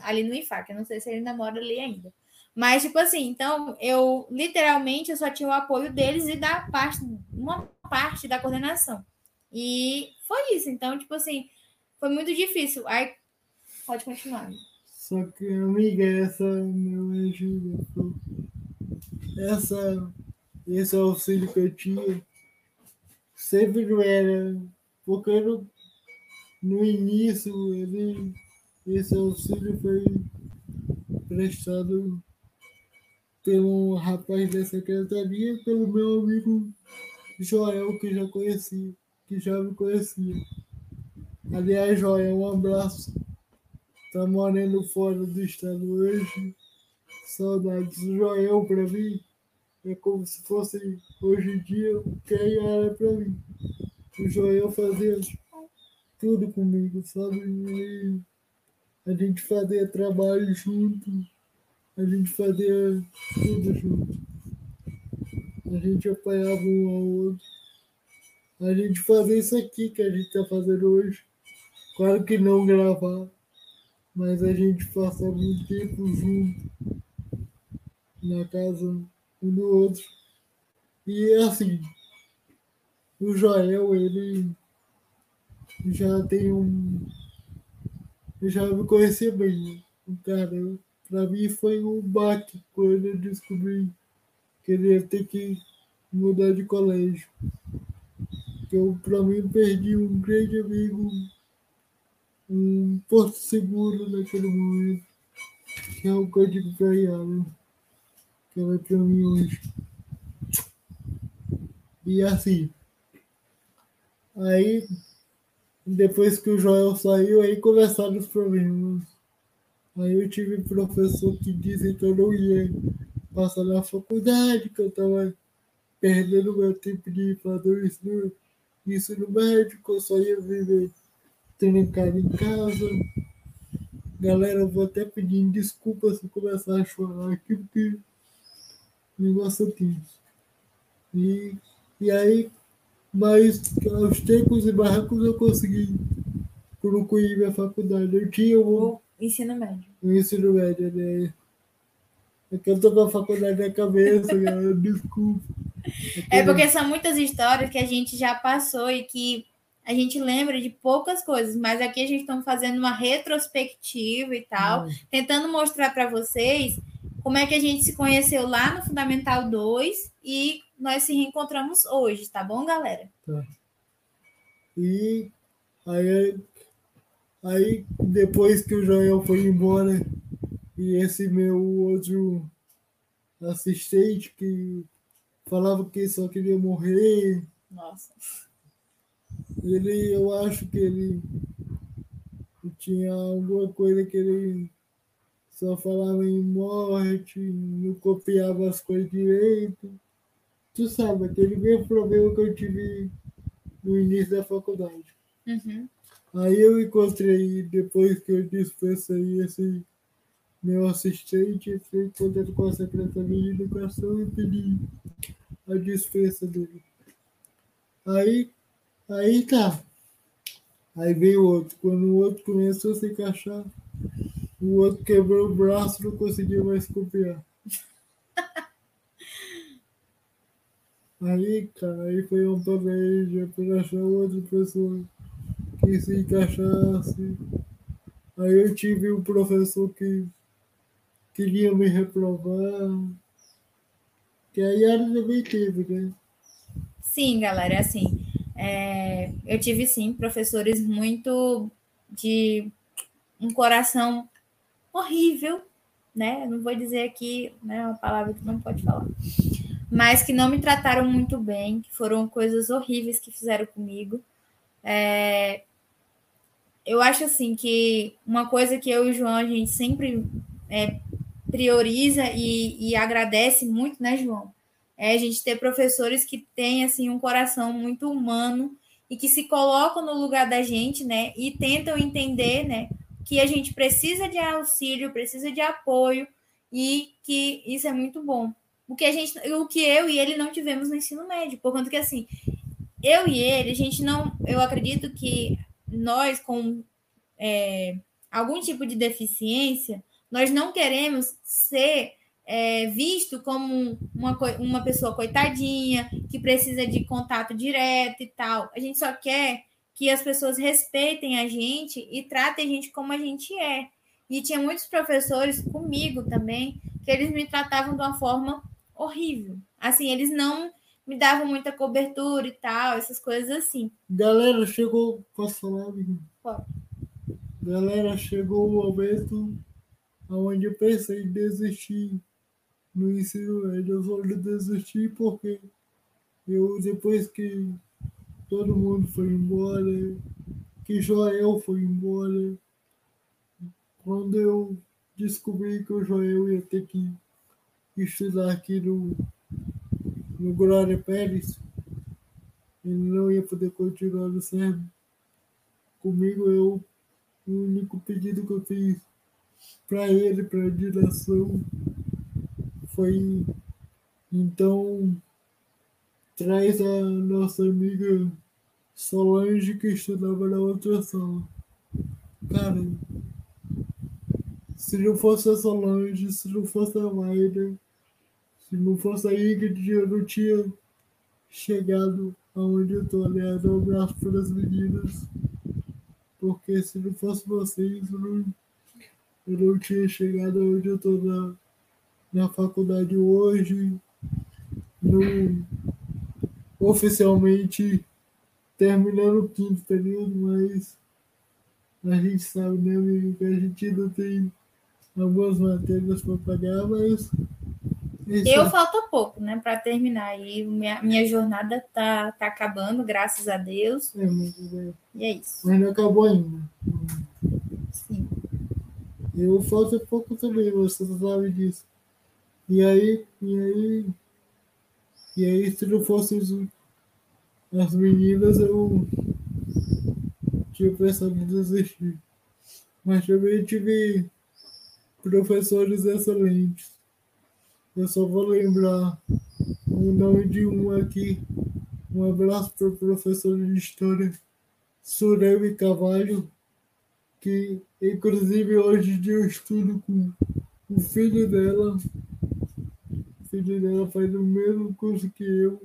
ali no IFAC. Eu não sei se ele ainda mora ali ainda. Mas, tipo assim, então, eu literalmente eu só tinha o apoio deles e da parte, uma parte da coordenação. E foi isso. Então, tipo assim, foi muito difícil. Aí, pode continuar. Só que, amiga, essa meu ajuda. Essa, esse auxílio que eu tinha sempre não era. Porque eu, no início ele esse auxílio foi prestado pelo rapaz da secretaria pelo meu amigo Joel, que já conhecia, que já me conhecia. Aliás, Joel, um abraço. Tá morando fora do estado hoje. Saudades. O Joel, para mim, é como se fosse hoje em dia quem era para mim. O Joel fazia tudo comigo, sabe? E a gente fazia trabalho junto, a gente fazia tudo junto. A gente apanhava um ao outro. A gente fazia isso aqui que a gente está fazendo hoje. Claro que não gravar, mas a gente passava muito tempo junto, na casa um do outro. E assim, o Joel, ele já tem um eu já me conhecia bem. O cara, para mim foi um baque quando eu descobri que ele ia ter que mudar de colégio. Eu, para mim, perdi um grande amigo, um porto seguro naquele momento, que é o código para ela, que ela é para mim hoje. E assim, aí depois que o Joel saiu, aí começaram os problemas. Aí eu tive professor que dizem que eu não ia passar na faculdade, que eu estava perdendo meu tempo de fazer isso no, isso no médico, eu só ia viver trancado em casa. Galera, eu vou até pedir desculpa se começar a chorar aqui, porque o negócio é tenso. E, e aí mas aos tempos e barrancos eu consegui concluir minha faculdade. Eu tinha um, o ensino médio. O ensino médio, né? É que eu tô com a faculdade na cabeça, galera, desculpa. É porque são muitas histórias que a gente já passou e que a gente lembra de poucas coisas, mas aqui a gente está fazendo uma retrospectiva e tal, hum. tentando mostrar para vocês como é que a gente se conheceu lá no Fundamental 2 e nós se reencontramos hoje, tá bom, galera? Tá. E aí, aí depois que o Joel foi embora e esse meu outro assistente que falava que só queria morrer. Nossa. Ele, eu acho que ele tinha alguma coisa que ele só falava em morte, não copiava as coisas direito. Tu sabe, aquele mesmo problema que eu tive no início da faculdade. Uhum. Aí eu encontrei, depois que eu dispensei esse meu assistente, fui em contato com a Secretaria de Educação e pedi a dispensa dele. Aí, aí tá. Aí veio o outro. Quando o outro começou a se encaixar, o outro quebrou o braço, não conseguiu mais copiar. Aí, cara, aí foi um peleja para achar outra pessoa que se encaixasse. Aí eu tive um professor que queria me reprovar. Que aí era também né? Sim, galera, assim. É, eu tive sim professores muito de um coração horrível, né? não vou dizer aqui, né, uma palavra que não pode falar, mas que não me trataram muito bem, que foram coisas horríveis que fizeram comigo. É, eu acho assim que uma coisa que eu e o João a gente sempre é, prioriza e, e agradece muito, né, João? É a gente ter professores que têm assim um coração muito humano e que se colocam no lugar da gente, né? E tentam entender, né? Que a gente precisa de auxílio, precisa de apoio e que isso é muito bom. O que a gente, o que eu e ele não tivemos no ensino médio, por conta que assim, eu e ele, a gente não, eu acredito que nós com é, algum tipo de deficiência, nós não queremos ser é, visto como uma, uma pessoa coitadinha, que precisa de contato direto e tal. A gente só quer que as pessoas respeitem a gente e tratem a gente como a gente é. E tinha muitos professores comigo também que eles me tratavam de uma forma horrível. Assim, eles não me davam muita cobertura e tal, essas coisas assim. Galera, chegou. Posso falar, amigo? Pode. Galera, chegou o momento onde eu pensei em desistir no ensino médio. Eu só desisti porque eu, depois que todo mundo foi embora, que Joel foi embora, quando eu descobri que o Joel ia ter que estudar aqui no, no Glória Pérez, ele não ia poder continuar no CERN. Comigo, eu, o único pedido que eu fiz para ele, para a direção, foi então traz a nossa amiga Solange que estudava na outra sala. Cara, se não fosse a Solange, se não fosse a Mayra, se não fosse a Ingrid, eu não tinha chegado aonde eu tô, aliás, um abraço para as meninas, porque se não fosse vocês, eu não, eu não tinha chegado aonde eu tô na, na faculdade hoje, no, oficialmente terminando o quinto período, mas a gente sabe, né, amigo, que a gente ainda tem algumas matérias para pagar, mas. Eu é... falta pouco, né, para terminar aí. Minha, minha jornada tá, tá acabando, graças a Deus. É, muito bem. E é isso. Mas não acabou ainda. Sim. Eu falta pouco também, você sabe disso. E aí, e aí, e aí se não fosse as meninas, eu tinha pensado em desistir. Mas também tive professores excelentes. Eu só vou lembrar o nome de um aqui. Um abraço para o professor de História, Suremi Cavalho, que inclusive hoje eu estudo com o filho dela. O filho dela faz o mesmo curso que eu.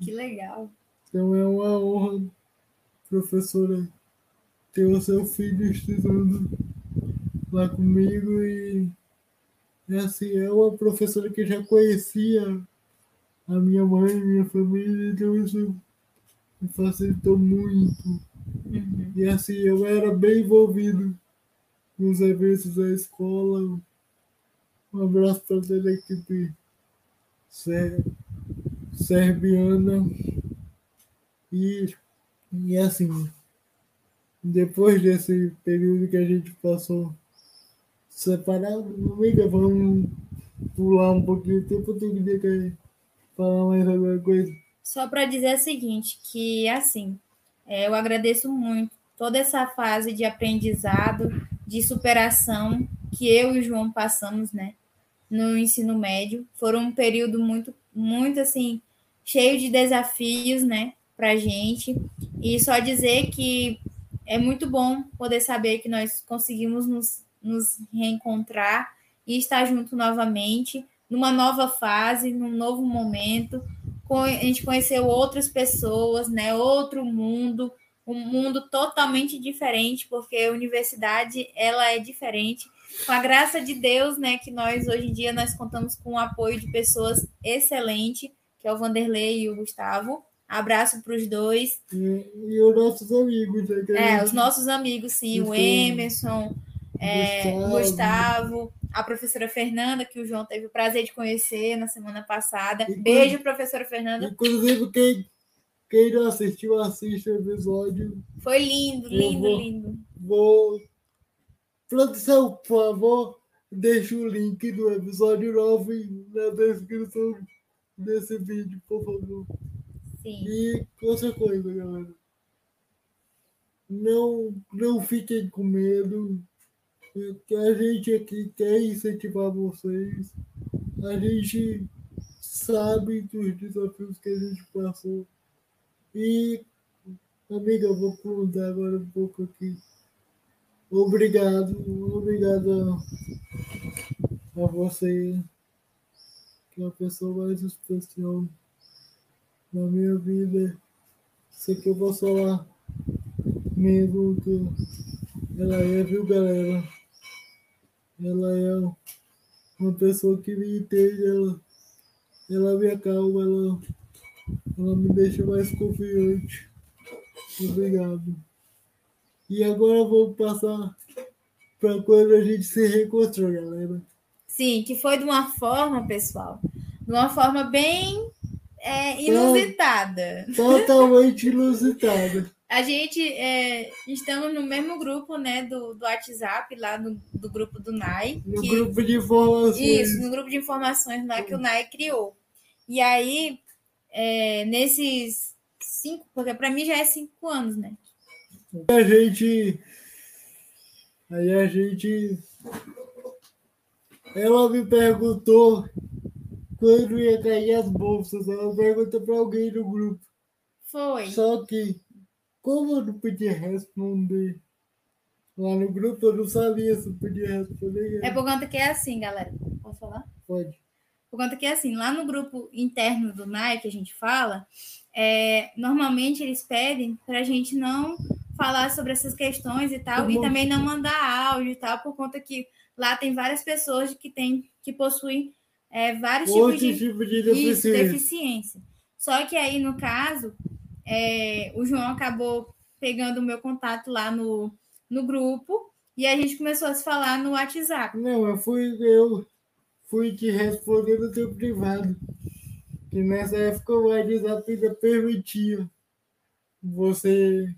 Que legal. Então é uma honra, professora, ter o seu filho estudando lá comigo e, e assim, é uma professora que já conhecia a minha mãe, minha família, então isso me facilitou muito. Uhum. E assim, eu era bem envolvido nos eventos da escola. Um abraço para toda a equipe serbiana. E, e assim, depois desse período que a gente passou separado, amiga, vamos pular um pouquinho o tempo, tem que quer falar mais alguma coisa. Só para dizer o seguinte, que assim, é, eu agradeço muito toda essa fase de aprendizado, de superação que eu e o João passamos, né, no ensino médio. Foram um período muito, muito assim, cheio de desafios, né? para gente. E só dizer que é muito bom poder saber que nós conseguimos nos, nos reencontrar e estar junto novamente, numa nova fase, num novo momento. A gente conheceu outras pessoas, né? Outro mundo, um mundo totalmente diferente, porque a universidade ela é diferente. Com a graça de Deus, né, que nós hoje em dia nós contamos com o apoio de pessoas excelentes, que é o Vanderlei e o Gustavo. Abraço para os dois. E, e, os nossos amigos. Né, é, os nossos amigos, sim. o Emerson, é, Gustavo. Gustavo, a professora Fernanda, que o João teve o prazer de conhecer na semana passada. Beijo, professora Fernanda. Inclusive, quem, quem não assistiu, assiste o episódio. Foi lindo, lindo, vou, lindo. Vou. Produção, por favor, deixe o link do episódio 9 na descrição desse vídeo, por favor. Sim. E outra coisa, galera. Não, não fiquem com medo. Que a gente aqui quer incentivar vocês. A gente sabe dos desafios que a gente passou. E, amiga, eu vou perguntar agora um pouco aqui. Obrigado, obrigado a, a você, que é a pessoa mais especial na minha vida. Isso aqui eu vou falar mesmo que ela é, viu, galera? Ela é uma pessoa que me entende, ela, ela me acalma, ela, ela me deixa mais confiante. Obrigado. E agora vamos passar para quando a gente se reencontrou, galera. Sim, que foi de uma forma, pessoal, de uma forma bem é, inusitada. Totalmente inusitada. A gente é, estamos no mesmo grupo, né, do, do WhatsApp, lá no, do grupo do NAI. No que, grupo de informações. Isso, no grupo de informações lá que o NAI criou. E aí, é, nesses cinco, porque para mim já é cinco anos, né? A gente. Aí a gente. Ela me perguntou quando ia cair as bolsas. Ela perguntou para alguém no grupo. Foi. Só que, como eu não podia responder lá no grupo, eu não sabia se podia responder. É por conta que é assim, galera. Posso falar? Pode. Por conta que é assim, lá no grupo interno do NAI que a gente fala, é, normalmente eles pedem para a gente não falar sobre essas questões e tal, e também não mandar áudio e tal, por conta que lá tem várias pessoas que tem, que possuem é, vários tipos de, tipo de deficiência. deficiência. Só que aí, no caso, é, o João acabou pegando o meu contato lá no, no grupo e a gente começou a se falar no WhatsApp. Não, eu fui, eu fui te responder no teu privado. Que nessa época o WhatsApp ainda permitia você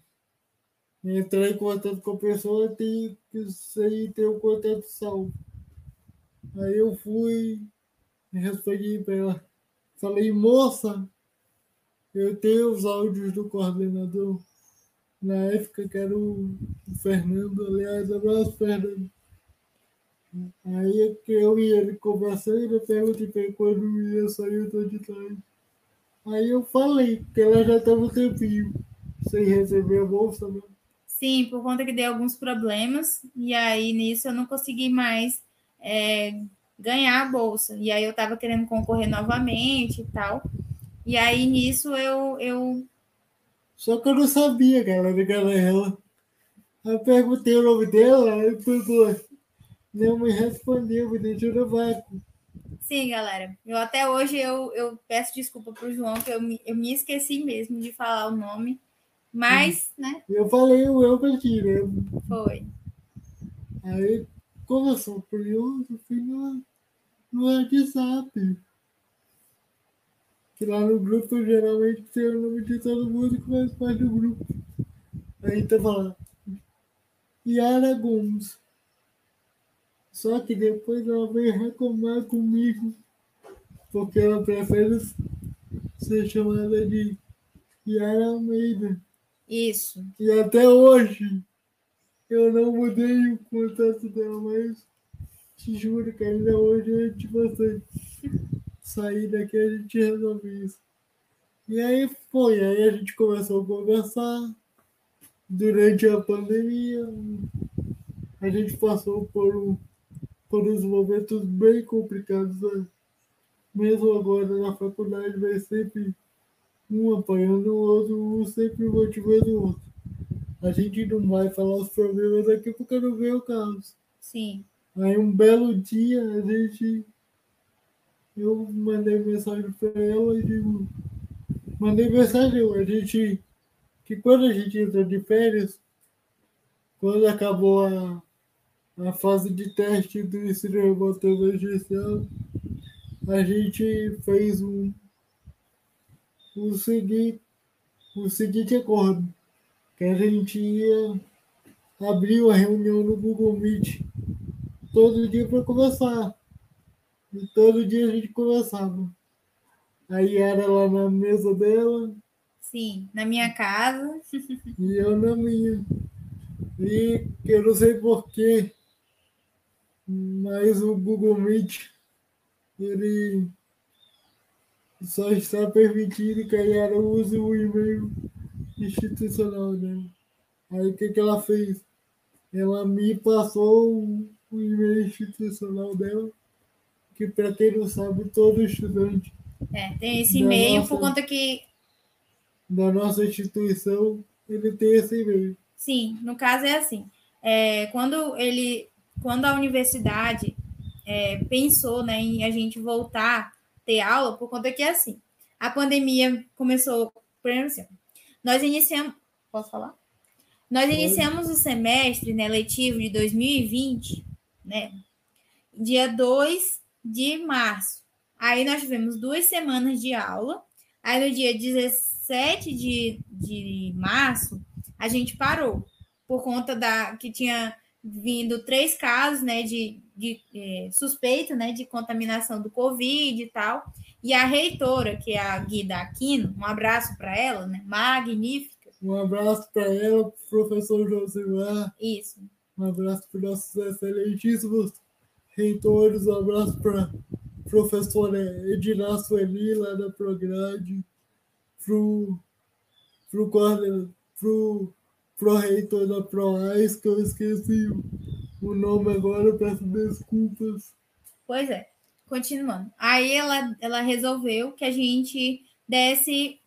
entrar em contato com a pessoa que ser ter o contato salvo. Aí eu fui respondi para ela. Falei, moça, eu tenho os áudios do coordenador. Na época que era o Fernando, aliás, abraço, Fernando. Aí que eu e ele conversando, eu perguntei quando o tô de tarde. Aí eu falei que ela já estava um tempinho sem receber a bolsa, né? Sim, por conta que deu alguns problemas, e aí nisso eu não consegui mais é, ganhar a bolsa. E aí eu estava querendo concorrer novamente e tal. E aí nisso eu. eu... Só que eu não sabia, galera, que era ela. Eu perguntei o nome dela, aí pegou. Não me respondeu, me deixou no vácuo. Sim, galera. Eu até hoje eu, eu peço desculpa pro João, que eu me, eu me esqueci mesmo de falar o nome. Mas, hum. né? Eu falei o eu ti, né? Foi. Aí como eu sou curioso, fui no, no WhatsApp. Que lá no grupo geralmente tem o nome de todo mundo que faz parte do grupo. Aí tava lá. Yara Gomes. Só que depois ela veio reclamar comigo. Porque ela prefere ser chamada de Yara Almeida. Isso. E até hoje eu não mudei o contato dela, mas te juro que ainda hoje, antes de você sair daqui, a gente resolve isso. E aí foi, aí a gente começou a conversar durante a pandemia. A gente passou por, um, por uns momentos bem complicados, né? mesmo agora na faculdade, vai sempre um apanhando o outro, um sempre motivando o outro. A gente não vai falar os problemas aqui porque não vê o caso. Sim. Aí um belo dia a gente. Eu mandei mensagem para ela e digo. Mandei mensagem, a gente. Que quando a gente entra de férias, quando acabou a, a fase de teste do ensino emergencial, a gente fez um, o seguinte, o seguinte acordo, que a gente ia abrir uma reunião no Google Meet todo dia para conversar. E todo dia a gente conversava. Aí era lá na mesa dela. Sim, na minha casa. E eu na minha. E eu não sei porquê, mas o Google Meet, ele só está permitindo que a Yara use o e-mail institucional dela. Aí o que, que ela fez? Ela me passou o e-mail institucional dela, que para quem não sabe, todo estudante. É, tem esse e-mail nossa, por conta que. Da nossa instituição, ele tem esse e-mail. Sim, no caso é assim. É, quando ele. Quando a universidade é, pensou né, em a gente voltar a ter aula, por conta que é assim. A pandemia começou. Por exemplo, assim, nós iniciamos. Posso falar? Nós iniciamos o semestre né, letivo de 2020, né? Dia 2 de março. Aí nós tivemos duas semanas de aula. Aí no dia 17 de, de março, a gente parou. Por conta da que tinha vindo três casos né, de, de é, suspeito né, de contaminação do Covid e tal. E a reitora, que é a Guida Aquino, um abraço para ela, né? Magnífica um abraço para ela, professor Josimar. Isso. Um abraço para nossos excelentíssimos reitores. Um abraço para professora Edina Sueli, lá da Prograde. Para o pro, pro, pro reitor da ProAIS, que eu esqueci o nome agora, peço desculpas. Pois é, continuando. Aí ela, ela resolveu que a gente desse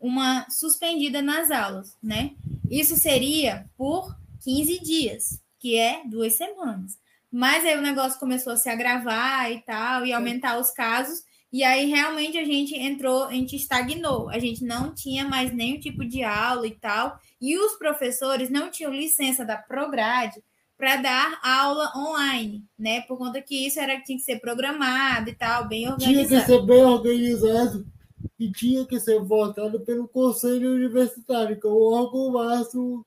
uma suspendida nas aulas, né? Isso seria por 15 dias, que é duas semanas. Mas aí o negócio começou a se agravar e tal, e aumentar os casos, e aí realmente a gente entrou, a gente estagnou, a gente não tinha mais nenhum tipo de aula e tal, e os professores não tinham licença da Prograde para dar aula online, né? Por conta que isso era tinha que ser programado e tal, bem organizado. Tinha que ser bem organizado e tinha que ser votado pelo Conselho Universitário, que é o órgão máximo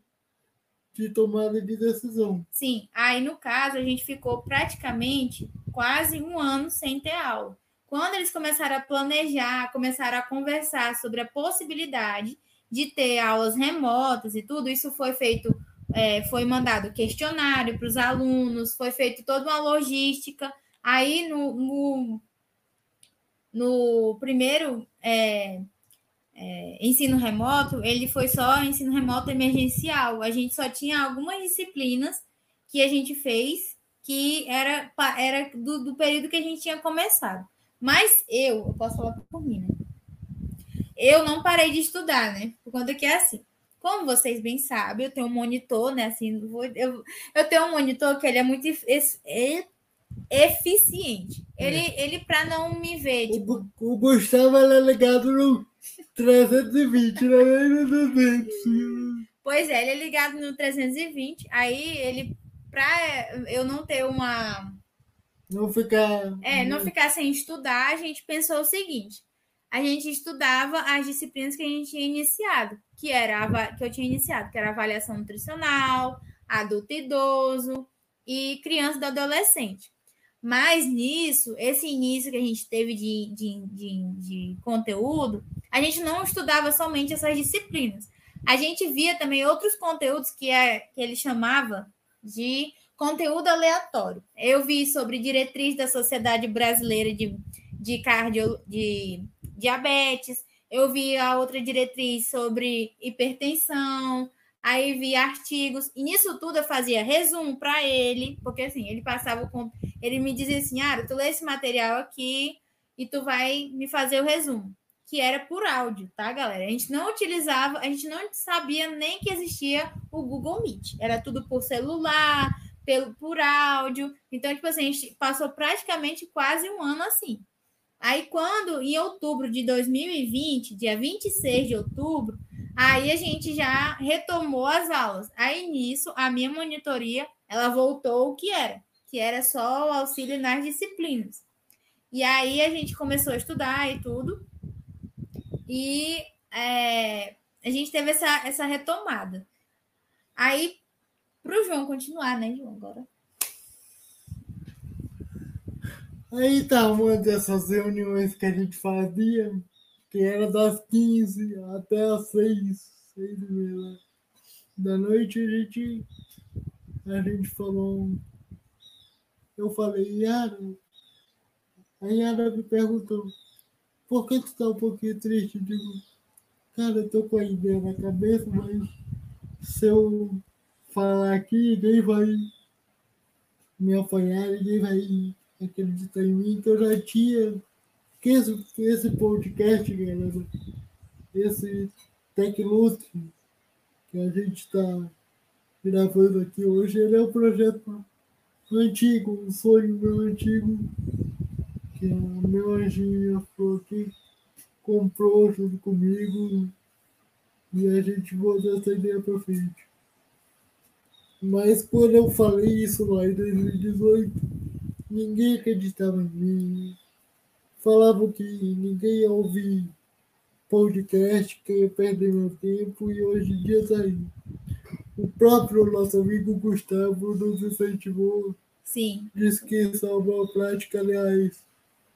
de tomada de decisão. Sim, aí no caso a gente ficou praticamente quase um ano sem ter aula. Quando eles começaram a planejar, começaram a conversar sobre a possibilidade de ter aulas remotas e tudo, isso foi feito, é, foi mandado questionário para os alunos, foi feito toda uma logística. Aí no, no no primeiro é, é, ensino remoto, ele foi só ensino remoto emergencial. A gente só tinha algumas disciplinas que a gente fez que era, era do, do período que a gente tinha começado. Mas eu, eu posso falar por mim, né? Eu não parei de estudar, né? Por conta que é assim. Como vocês bem sabem, eu tenho um monitor, né? Assim, eu, eu tenho um monitor que ele é muito eficiente. Ele, é. ele para não me ver. Tipo... O, o Gustavo é ligado no 320, não é no 200. Pois é, ele é ligado no 320. Aí ele, para eu não ter uma. Não ficar. É, não ficar sem estudar, a gente pensou o seguinte. A gente estudava as disciplinas que a gente tinha iniciado, que era a, que eu tinha iniciado, que era avaliação nutricional, adulto e idoso e criança e adolescente. Mas nisso, esse início que a gente teve de, de, de, de conteúdo, a gente não estudava somente essas disciplinas. A gente via também outros conteúdos que, é, que ele chamava de conteúdo aleatório. Eu vi sobre diretriz da Sociedade Brasileira de, de, cardio, de Diabetes, eu vi a outra diretriz sobre hipertensão, aí vi artigos, e nisso tudo eu fazia resumo para ele, porque assim, ele passava com. Ele me dizia assim: ah, tu lê esse material aqui e tu vai me fazer o resumo. Que era por áudio, tá, galera? A gente não utilizava, a gente não sabia nem que existia o Google Meet. Era tudo por celular, pelo, por áudio. Então, tipo assim, a gente passou praticamente quase um ano assim. Aí, quando, em outubro de 2020, dia 26 de outubro, aí a gente já retomou as aulas. Aí, nisso, a minha monitoria, ela voltou o que era, que era só o auxílio nas disciplinas. E aí, a gente começou a estudar e tudo. E é, a gente teve essa, essa retomada. Aí, para o João continuar, né, João, agora. Aí tá uma dessas reuniões que a gente fazia, que era das 15 até as 6, 6 e meia da noite, a gente, a gente falou. Eu falei, Yara. A Yara me perguntou, por que tu tá um pouquinho triste? Eu digo, cara, eu tô com a ideia na cabeça, mas se eu falar aqui, ninguém vai me apoiar, ninguém vai acreditar em mim, que eu já tinha que esse, esse podcast, galera, esse TecLut que a gente está gravando aqui hoje, ele é um projeto antigo, um sonho meu antigo, que a meu anjinho falou que comprou junto comigo e a gente botou essa ideia para frente. Mas quando eu falei isso lá em 2018, ninguém acreditava em mim. Falavam que ninguém ia ouvir podcast, que ia perder meu tempo, e hoje em dia está aí. O próprio nosso amigo Gustavo nos incentivou. Sim. Disse que isso é uma boa prática, aliás.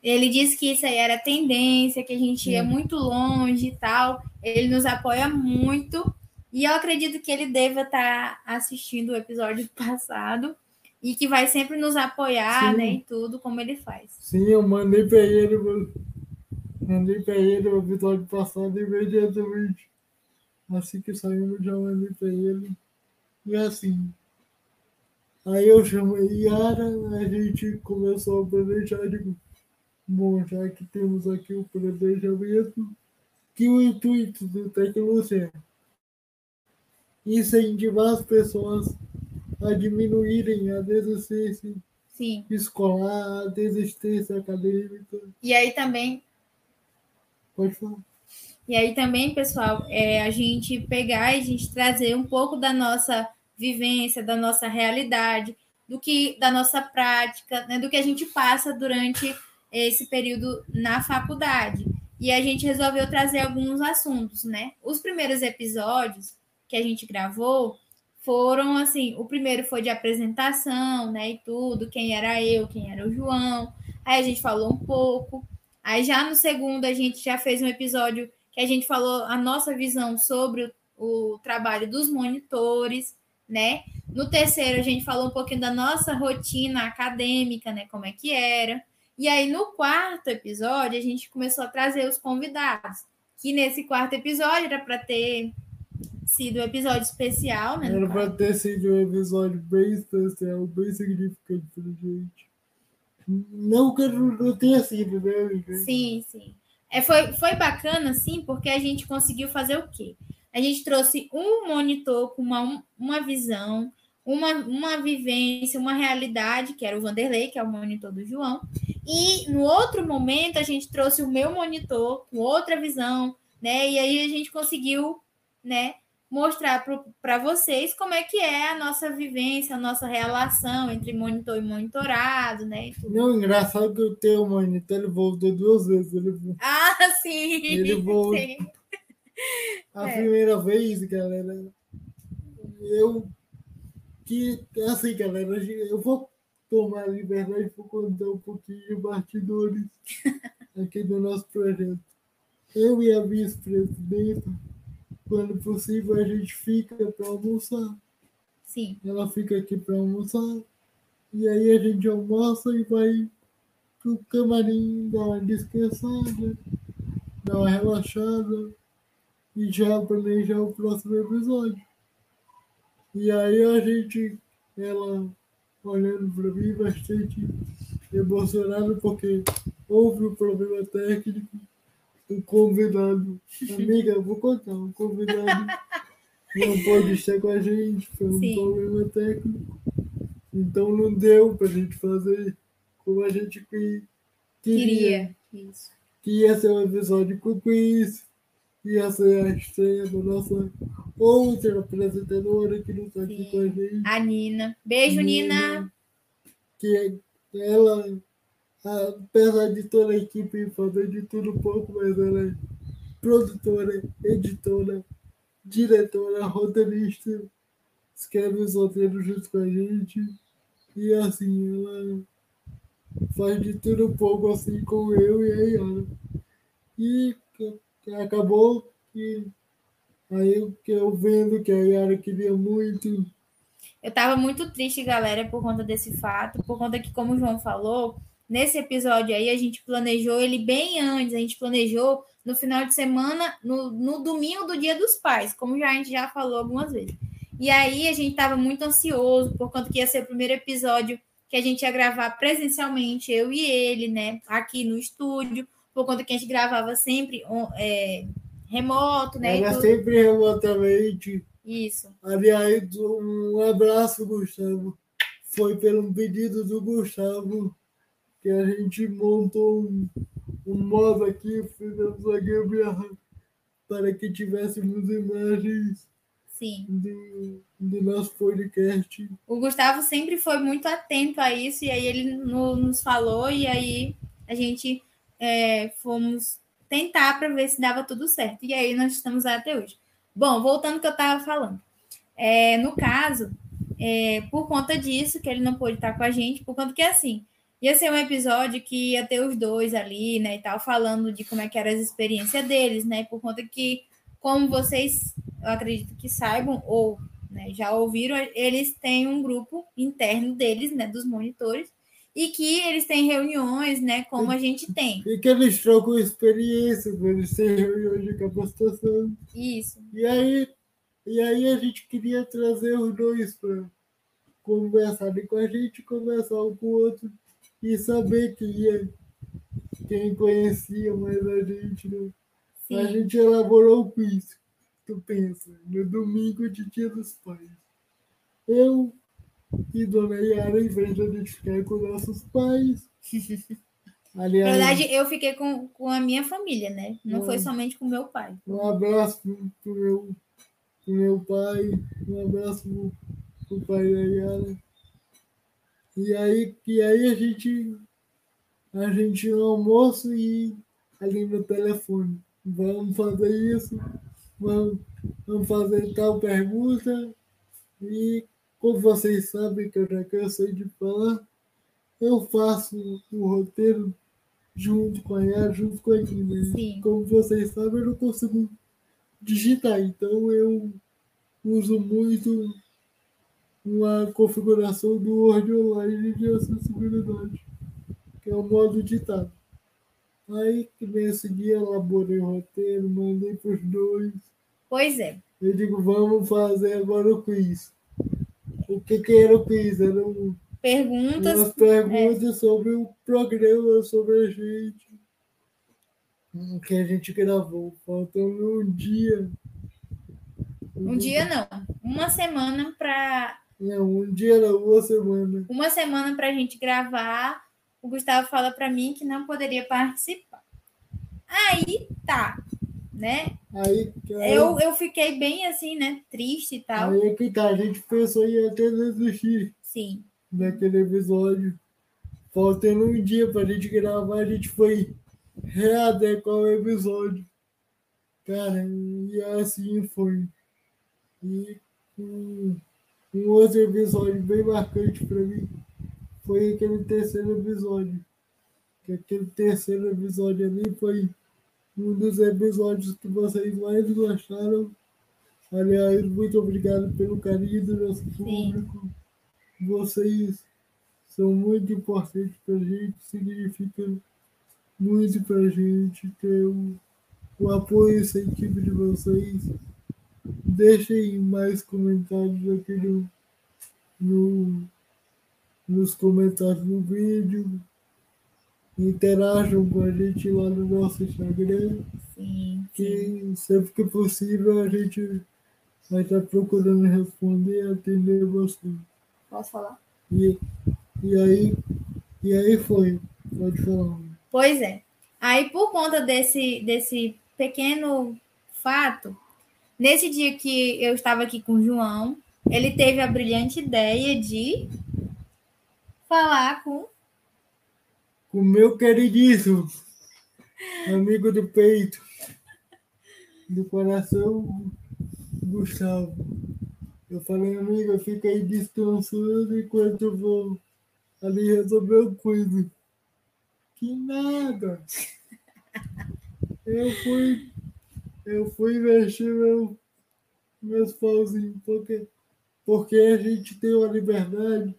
Ele disse que isso aí era tendência, que a gente ia muito longe e tal. Ele nos apoia muito. E eu acredito que ele deva estar assistindo o episódio passado e que vai sempre nos apoiar, Sim. né, em tudo como ele faz. Sim, eu mandei para ele, mandei para ele o episódio passado imediatamente. Assim que saímos, já mandei para ele. E assim. Aí eu chamei Yara, a gente começou a planejar, digo, bom, já que temos aqui o planejamento, que o intuito do Tecnologia incentivar as pessoas a diminuírem a desistência Sim. escolar, a desistência acadêmica. E aí também. Pode falar. E aí também, pessoal, é a gente pegar e a gente trazer um pouco da nossa vivência, da nossa realidade, do que da nossa prática, né, do que a gente passa durante esse período na faculdade. E a gente resolveu trazer alguns assuntos, né? Os primeiros episódios que a gente gravou foram assim, o primeiro foi de apresentação, né, e tudo, quem era eu, quem era o João. Aí a gente falou um pouco. Aí já no segundo a gente já fez um episódio que a gente falou a nossa visão sobre o, o trabalho dos monitores, né? No terceiro a gente falou um pouquinho da nossa rotina acadêmica, né, como é que era. E aí no quarto episódio a gente começou a trazer os convidados, que nesse quarto episódio era para ter sido um episódio especial, né? Era para ter sido um episódio bem especial, bem significante para gente. Não que não tenha sido, né, amiga? Sim, sim. É, foi, foi bacana, sim, porque a gente conseguiu fazer o quê? A gente trouxe um monitor com uma, uma visão, uma, uma vivência, uma realidade, que era o Vanderlei, que é o monitor do João. E no outro momento, a gente trouxe o meu monitor com outra visão, né? E aí a gente conseguiu, né, mostrar para vocês como é que é a nossa vivência, a nossa relação entre monitor e monitorado, né? Não, engraçado que o teu monitor ele voltou duas vezes. Ele... Ah, sim! Ele voltou. Sim. A é. primeira vez, galera, eu que assim, galera, eu vou tomar a liberdade para contar um pouquinho de bastidores aqui do nosso projeto. Eu e a vice-presidenta quando possível, a gente fica para almoçar. Sim. Ela fica aqui para almoçar. E aí a gente almoça e vai pro camarim dar uma descansada, dar uma relaxada e já planejar o próximo episódio. E aí a gente, ela olhando para mim bastante emocionada porque houve um problema técnico. O convidado, amiga, eu vou contar, o convidado não pode estar com a gente, foi um Sim. problema técnico. Então não deu para a gente fazer como a gente queria. Queria, isso. Que ia ser um episódio com quiz, ia ser a estreia da nossa outra apresentadora que não está aqui com a gente. A Nina. Beijo, Nina. Nina. Que ela, apesar de toda a equipe fazer de tudo um pouco, mas ela é produtora, editora, diretora, roteirista, escreve os roteiros junto com a gente. E assim, ela faz de tudo um pouco assim com eu e a Yara. E acabou que aí que eu vendo que a Yara queria muito. Eu tava muito triste, galera, por conta desse fato, por conta que, como o João falou, nesse episódio aí a gente planejou ele bem antes, a gente planejou no final de semana, no, no domingo do Dia dos Pais, como já a gente já falou algumas vezes. E aí a gente estava muito ansioso, por conta que ia ser o primeiro episódio que a gente ia gravar presencialmente, eu e ele, né, aqui no estúdio, por conta que a gente gravava sempre é, remoto, né? Era sempre remotamente. Isso. Aliás, um abraço, Gustavo. Foi pelo pedido do Gustavo que a gente montou um, um modo aqui, fizemos a gambiarra para que tivéssemos imagens Sim. Do, do, nosso podcast. O Gustavo sempre foi muito atento a isso, e aí ele no, nos falou, e aí a gente é, fomos tentar para ver se dava tudo certo. E aí nós estamos até hoje. Bom, voltando ao que eu estava falando. É, no caso, é, por conta disso, que ele não pôde estar com a gente, por conta que assim, ia ser um episódio que ia ter os dois ali, né, e tal, falando de como é que eram as experiências deles, né, por conta que, como vocês eu acredito que saibam ou né, já ouviram, eles têm um grupo interno deles, né, dos monitores, e que eles têm reuniões, né, como a gente tem. E que eles trocam experiência, eles têm reuniões de capacitação. Isso. E aí, e aí a gente queria trazer os dois para conversarem com a gente, conversar um com o outro e saber que ia, quem conhecia mais a gente. Né? A gente elaborou o quiz tu pensa, no domingo de Dia dos Pais. Eu e Dona Yara, em vez de a gente ficar com nossos pais. Aliás, Na verdade, eu fiquei com, com a minha família, né? Não um, foi somente com meu pai. Um abraço pro, pro meu, pro meu pai, um abraço pro, pro pai da Yara. E aí, e aí a gente a gente no almoço e ali no telefone. Vamos fazer isso vamos, vamos fazer tal pergunta. E como vocês sabem, que eu já cansei de falar, eu faço o roteiro junto com a Yara, junto com a Nina. Sim. Como vocês sabem, eu não consigo digitar, então eu uso muito uma configuração do Word Online de acessibilidade, que é o modo ditado. Aí, nesse dia, elaborei o roteiro, mandei para os dois. Pois é. Eu digo, vamos fazer agora o quiz. O que, que era o quiz? Eram perguntas, umas perguntas é. sobre o programa, sobre a gente. Que a gente gravou. Faltando um dia. Um dia não. Uma semana para. Não, um dia não, uma semana. Uma semana para a gente gravar. O Gustavo fala para mim que não poderia participar. Aí tá né? Aí, aí, eu, eu fiquei bem assim, né? Triste e tal. Aí é que tá, a gente pensou em até desistir. Sim. Naquele episódio. Faltando um dia pra gente gravar, a gente foi readequar o episódio. Cara, e assim foi. E um, um outro episódio bem marcante pra mim foi aquele terceiro episódio. Que aquele terceiro episódio ali foi um dos episódios que vocês mais gostaram. Aliás, muito obrigado pelo carinho do nosso público. Sim. Vocês são muito importantes para a gente, significa muito para a gente ter um, o apoio e incentivo de vocês. Deixem mais comentários aqui no, no, nos comentários do vídeo. Interajam com a gente lá no nosso Instagram. Sim, que sempre que possível a gente vai estar procurando responder e atender vocês. Posso falar? E, e aí e aí foi. Pode falar. Pois é. Aí, por conta desse, desse pequeno fato, nesse dia que eu estava aqui com o João, ele teve a brilhante ideia de falar com. Com meu queridíssimo amigo do peito, do coração, Gustavo. Eu falei, amiga, fica aí descansando enquanto eu vou ali resolver o coisa. Que nada! Eu fui, eu fui mexer meu, meus pauzinhos, porque, porque a gente tem uma liberdade,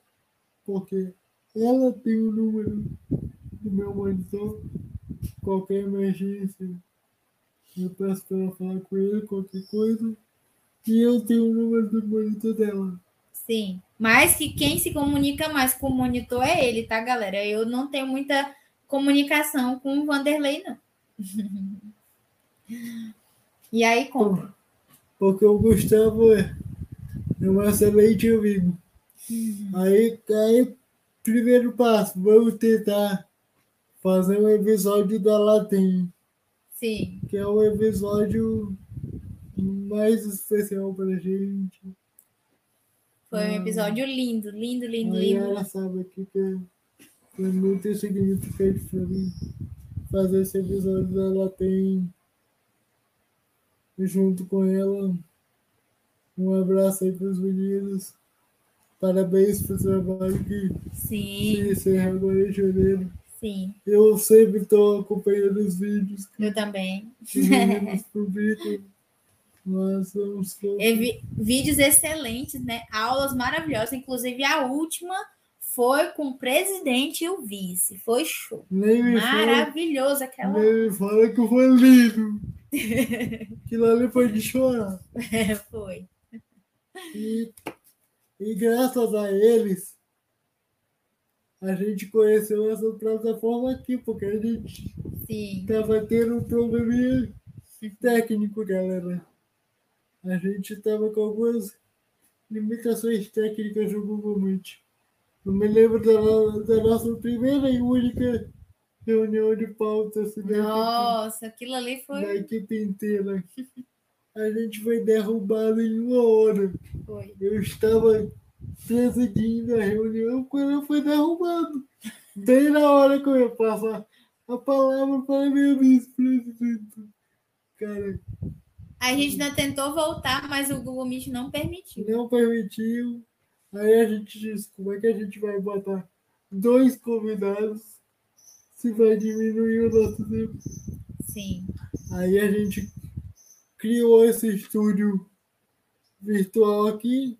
porque ela tem o número do meu monitor, qualquer emergência, eu peço para ela falar com ele, qualquer coisa, e eu tenho o número do monitor dela. Sim, mas que quem se comunica mais com o monitor é ele, tá, galera? Eu não tenho muita comunicação com o Vanderlei, não. e aí, como? Porque o Gustavo é, é um excelente amigo. Uhum. Aí, aí, primeiro passo, vamos tentar fazer um episódio da Latem. Sim. Que é o episódio mais especial pra gente. Foi um ah. episódio lindo, lindo, lindo, aí lindo. ela sabe aqui que é, é muito significante pra mim fazer esse episódio. Ela tem junto com ela um abraço aí pros meninos. Parabéns pelo trabalho que Sim. se encerra agora em janeiro. Sim. Eu sempre estou acompanhando os vídeos. Eu também. Que os meninos publicam. Nós vamos. Vídeos excelentes, né? Aulas maravilhosas. Inclusive, a última foi com o presidente e o vice. Foi show. Maravilhoso aquela. Nem me fala que foi lindo. Aquilo ali foi de chorar. É, foi. E, e graças a eles, a gente conheceu essa plataforma aqui, porque a gente estava tendo um probleminha técnico, galera a gente estava com algumas limitações técnicas no Google Meet. Eu me lembro da, da nossa primeira e única reunião de pauta. Assim, Nossa, aquilo ali foi. Da equipe inteira. A gente foi derrubado em uma hora. Foi. Eu estava presidindo a reunião quando eu fui derrubado. Bem na hora que eu ia passar a palavra para a minha vice-presidenta. Cara, a gente ainda tentou voltar, mas o Google Meet não permitiu. Não permitiu. Aí a gente disse, como é que a gente vai botar dois convidados se vai diminuir o nosso tempo? Sim. Aí a gente criou esse estúdio virtual aqui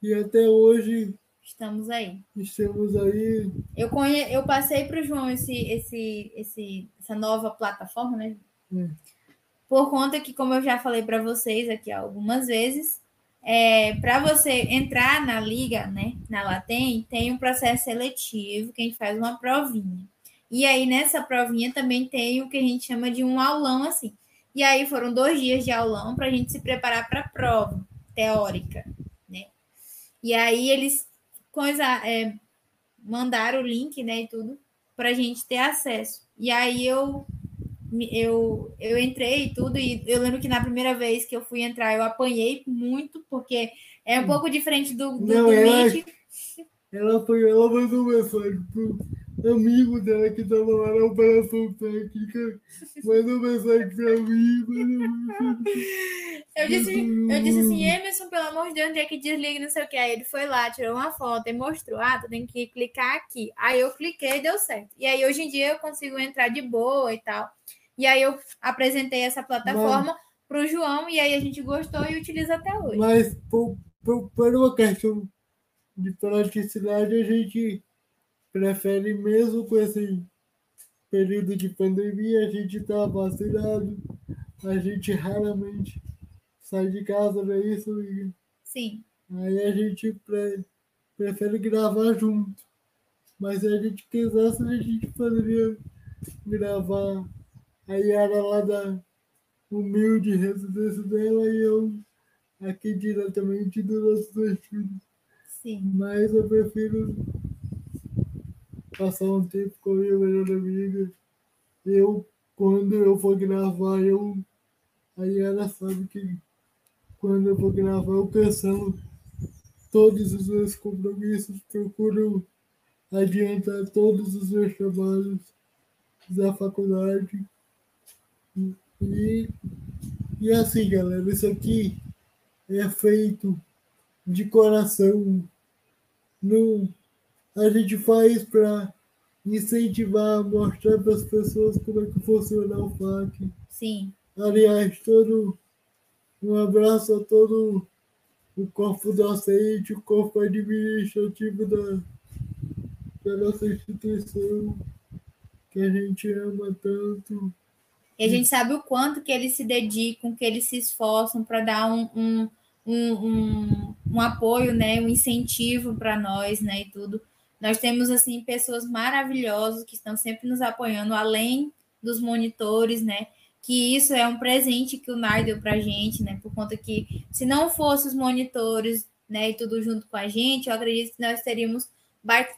e até hoje estamos aí. Estamos aí. Eu conhe... eu passei para o João esse, esse, esse, essa nova plataforma, né? É por conta que, como eu já falei para vocês aqui algumas vezes, é, para você entrar na liga, né, na Latem, tem um processo seletivo que a gente faz uma provinha. E aí, nessa provinha também tem o que a gente chama de um aulão, assim. E aí foram dois dias de aulão para a gente se preparar para a prova teórica, né? E aí eles coisa, é, mandaram o link, né, e tudo, para a gente ter acesso. E aí eu eu, eu entrei e tudo, e eu lembro que na primeira vez que eu fui entrar, eu apanhei muito, porque é um pouco diferente do, do, Não, do ela, Meet. Ela, foi, ela mandou mensagem pro amigo dela que estava lá na operação técnica, mandou mensagem para mim. Eu disse, eu disse assim, Emerson, pelo amor de Deus, onde é que desliga, não sei o que. Aí ele foi lá, tirou uma foto e mostrou, ah, tu tem que clicar aqui. Aí eu cliquei e deu certo. E aí hoje em dia eu consigo entrar de boa e tal. E aí eu apresentei essa plataforma para o João e aí a gente gostou e utiliza até hoje. Mas por, por, por uma questão de praticidade, a gente prefere mesmo com esse período de pandemia, a gente está vacinado, a gente raramente sai de casa, não é isso, amiga? Sim. Aí a gente pre prefere gravar junto. Mas se a gente quisesse, a gente poderia gravar a Yara lá da humilde residência dela e eu aqui diretamente do nosso dois filhos. Sim. Mas eu prefiro passar um tempo com a minha melhor amiga. Eu, quando eu for gravar, eu. Aí ela sabe que quando eu vou gravar, eu cancelo todos os meus compromissos, procuro adiantar todos os meus trabalhos da faculdade. E, e assim, galera, isso aqui é feito de coração. Não, a gente faz para incentivar, mostrar para as pessoas como é que funciona o FAC. Sim. Aliás, todo um abraço a todo o corpo docente, o corpo administrativo da, da nossa instituição, que a gente ama tanto. E a gente sabe o quanto que eles se dedicam, que eles se esforçam para dar um, um, um, um, apoio, né, um incentivo para nós, né, e tudo. Nós temos, assim, pessoas maravilhosas que estão sempre nos apoiando, além dos monitores, né, que isso é um presente que o NAR deu para a gente, né, por conta que se não fosse os monitores, né, e tudo junto com a gente, eu acredito que nós teríamos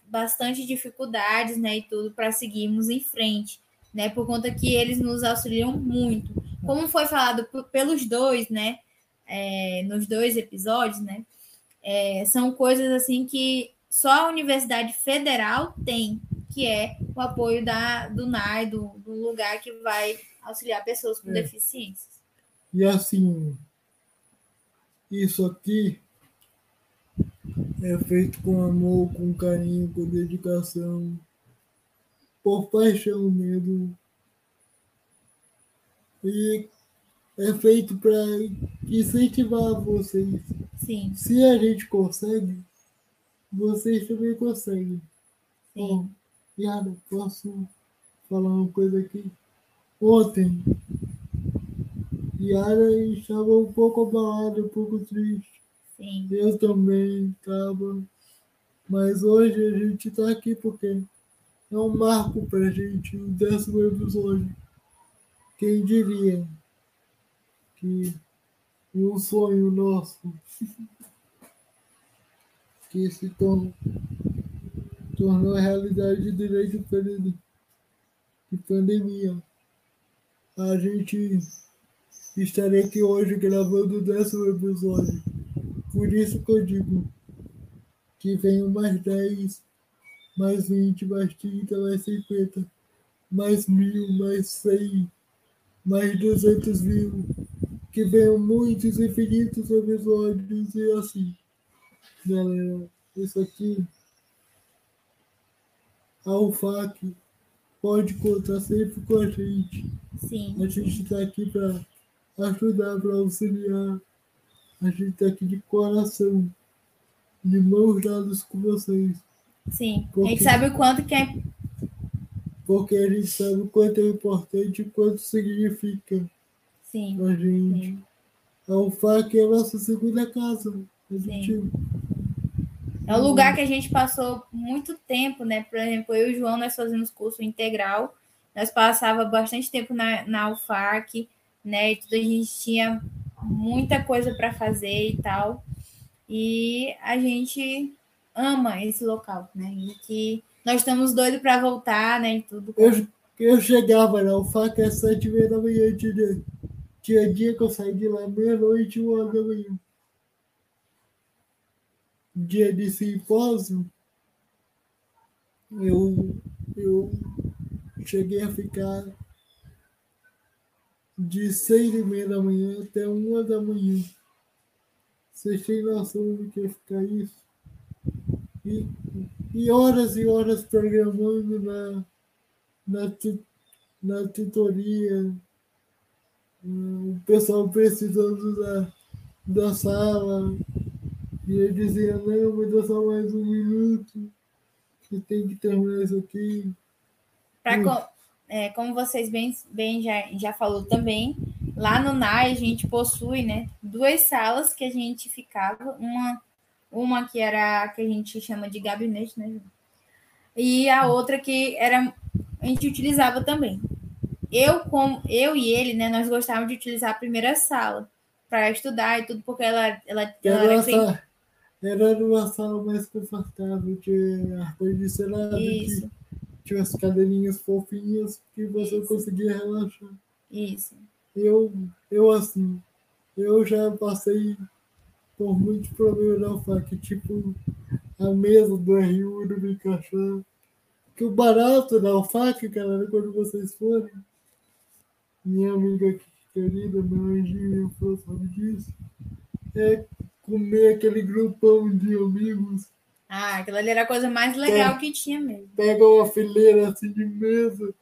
bastante dificuldades, né, e tudo para seguirmos em frente né? Por conta que eles nos auxiliam muito. Como foi falado pelos dois, né? É, nos dois episódios, né? É, são coisas assim que só a Universidade Federal tem, que é o apoio da, do NAI, do, do lugar que vai auxiliar pessoas com é. deficiências. E assim, isso aqui é feito com amor, com carinho, com dedicação por paixão mesmo. E é feito para incentivar vocês. Sim. Se a gente consegue, vocês também conseguem. Sim. Bom, Yara, posso falar uma coisa aqui? Ontem, Yara estava um pouco abalada, um pouco triste. Sim. Eu também estava. Mas hoje a gente está aqui porque é um marco para a gente, o décimo episódio. Quem diria que um sonho nosso que se tornou, tornou realidade durante de pandemia. A gente estaria aqui hoje gravando o décimo episódio. Por isso que eu digo que venham mais 10 mais 20, mais 30, mais 50, mais mil, mais 100, mais 200 mil, que venham muitos infinitos episódios e assim. Galera, isso aqui, a UFAC pode contar sempre com a gente. Sim. A gente está aqui para ajudar, para auxiliar. A gente está aqui de coração, de mãos dadas com vocês. Sim, porque, a gente sabe o quanto que é. Porque a gente sabe o quanto é importante e o quanto significa sim, a gente. Sim. A UFAC é a nossa segunda casa. Sim. É um lugar que a gente passou muito tempo, né? Por exemplo, eu e o João, nós fazemos curso integral. Nós passava bastante tempo na, na UFAC, né? E tudo, a gente tinha muita coisa para fazer e tal. E a gente ama esse local, né? E que nós estamos doidos para voltar, né? E tudo. Eu, eu chegava lá, o fato é sete e meia da manhã, tinha, tinha dia que eu saí de lá meia-noite, uma da manhã. Dia de simpósio, eu, eu cheguei a ficar de seis e meia da manhã até uma da manhã. Vocês têm noção do que é ficar isso? E, e horas e horas programando na, na, na tutoria, o pessoal precisando da, da sala, e ele dizia, não, me dá só mais um minuto, que tem que terminar isso aqui. Para é, como vocês bem, bem já, já falou também, lá no NAI a gente possui né, duas salas que a gente ficava, uma, uma que era que a gente chama de gabinete, né? E a outra que era a gente utilizava também. Eu, com, eu e ele, né, nós gostávamos de utilizar a primeira sala para estudar e tudo, porque ela, ela, ela era, sem... era numa sala mais confortável, tinha ar-condicionado, Isso. tinha as cadeirinhas fofinhas que você Isso. conseguia relaxar. Isso. Eu, eu assim, eu já passei por muitos problemas na faca, tipo a mesa do RU não me encaixava. Que o barato da alfaca, galera, quando vocês forem, minha amiga querida, meu anjinho, falou sabe disso, é comer aquele grupão de amigos. Ah, aquilo ali era a coisa mais legal que tinha mesmo. Pega uma fileira assim de mesa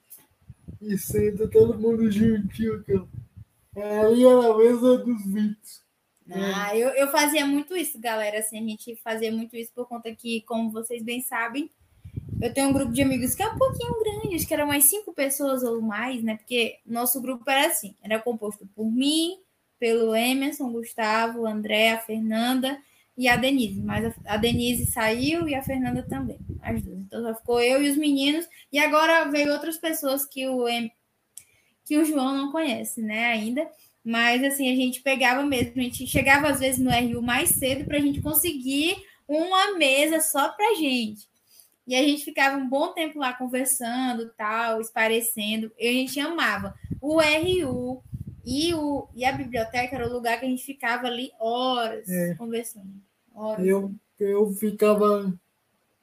e senta todo mundo juntinho, cara. Ali era a mesa dos vídeos. Ah, eu, eu fazia muito isso, galera. Assim, a gente fazia muito isso por conta que, como vocês bem sabem, eu tenho um grupo de amigos que é um pouquinho grande, acho que eram umas cinco pessoas ou mais, né? Porque nosso grupo era assim, era composto por mim, pelo Emerson, Gustavo, André, a Fernanda e a Denise. Mas a, a Denise saiu e a Fernanda também, as duas. Então só ficou eu e os meninos. E agora veio outras pessoas que o, que o João não conhece, né, ainda. Mas assim, a gente pegava mesmo, a gente chegava às vezes no RU mais cedo para a gente conseguir uma mesa só para gente. E a gente ficava um bom tempo lá conversando, tal, esparecendo. E a gente amava. O RU e, o, e a biblioteca era o lugar que a gente ficava ali horas É. conversando. Horas. Eu, eu ficava.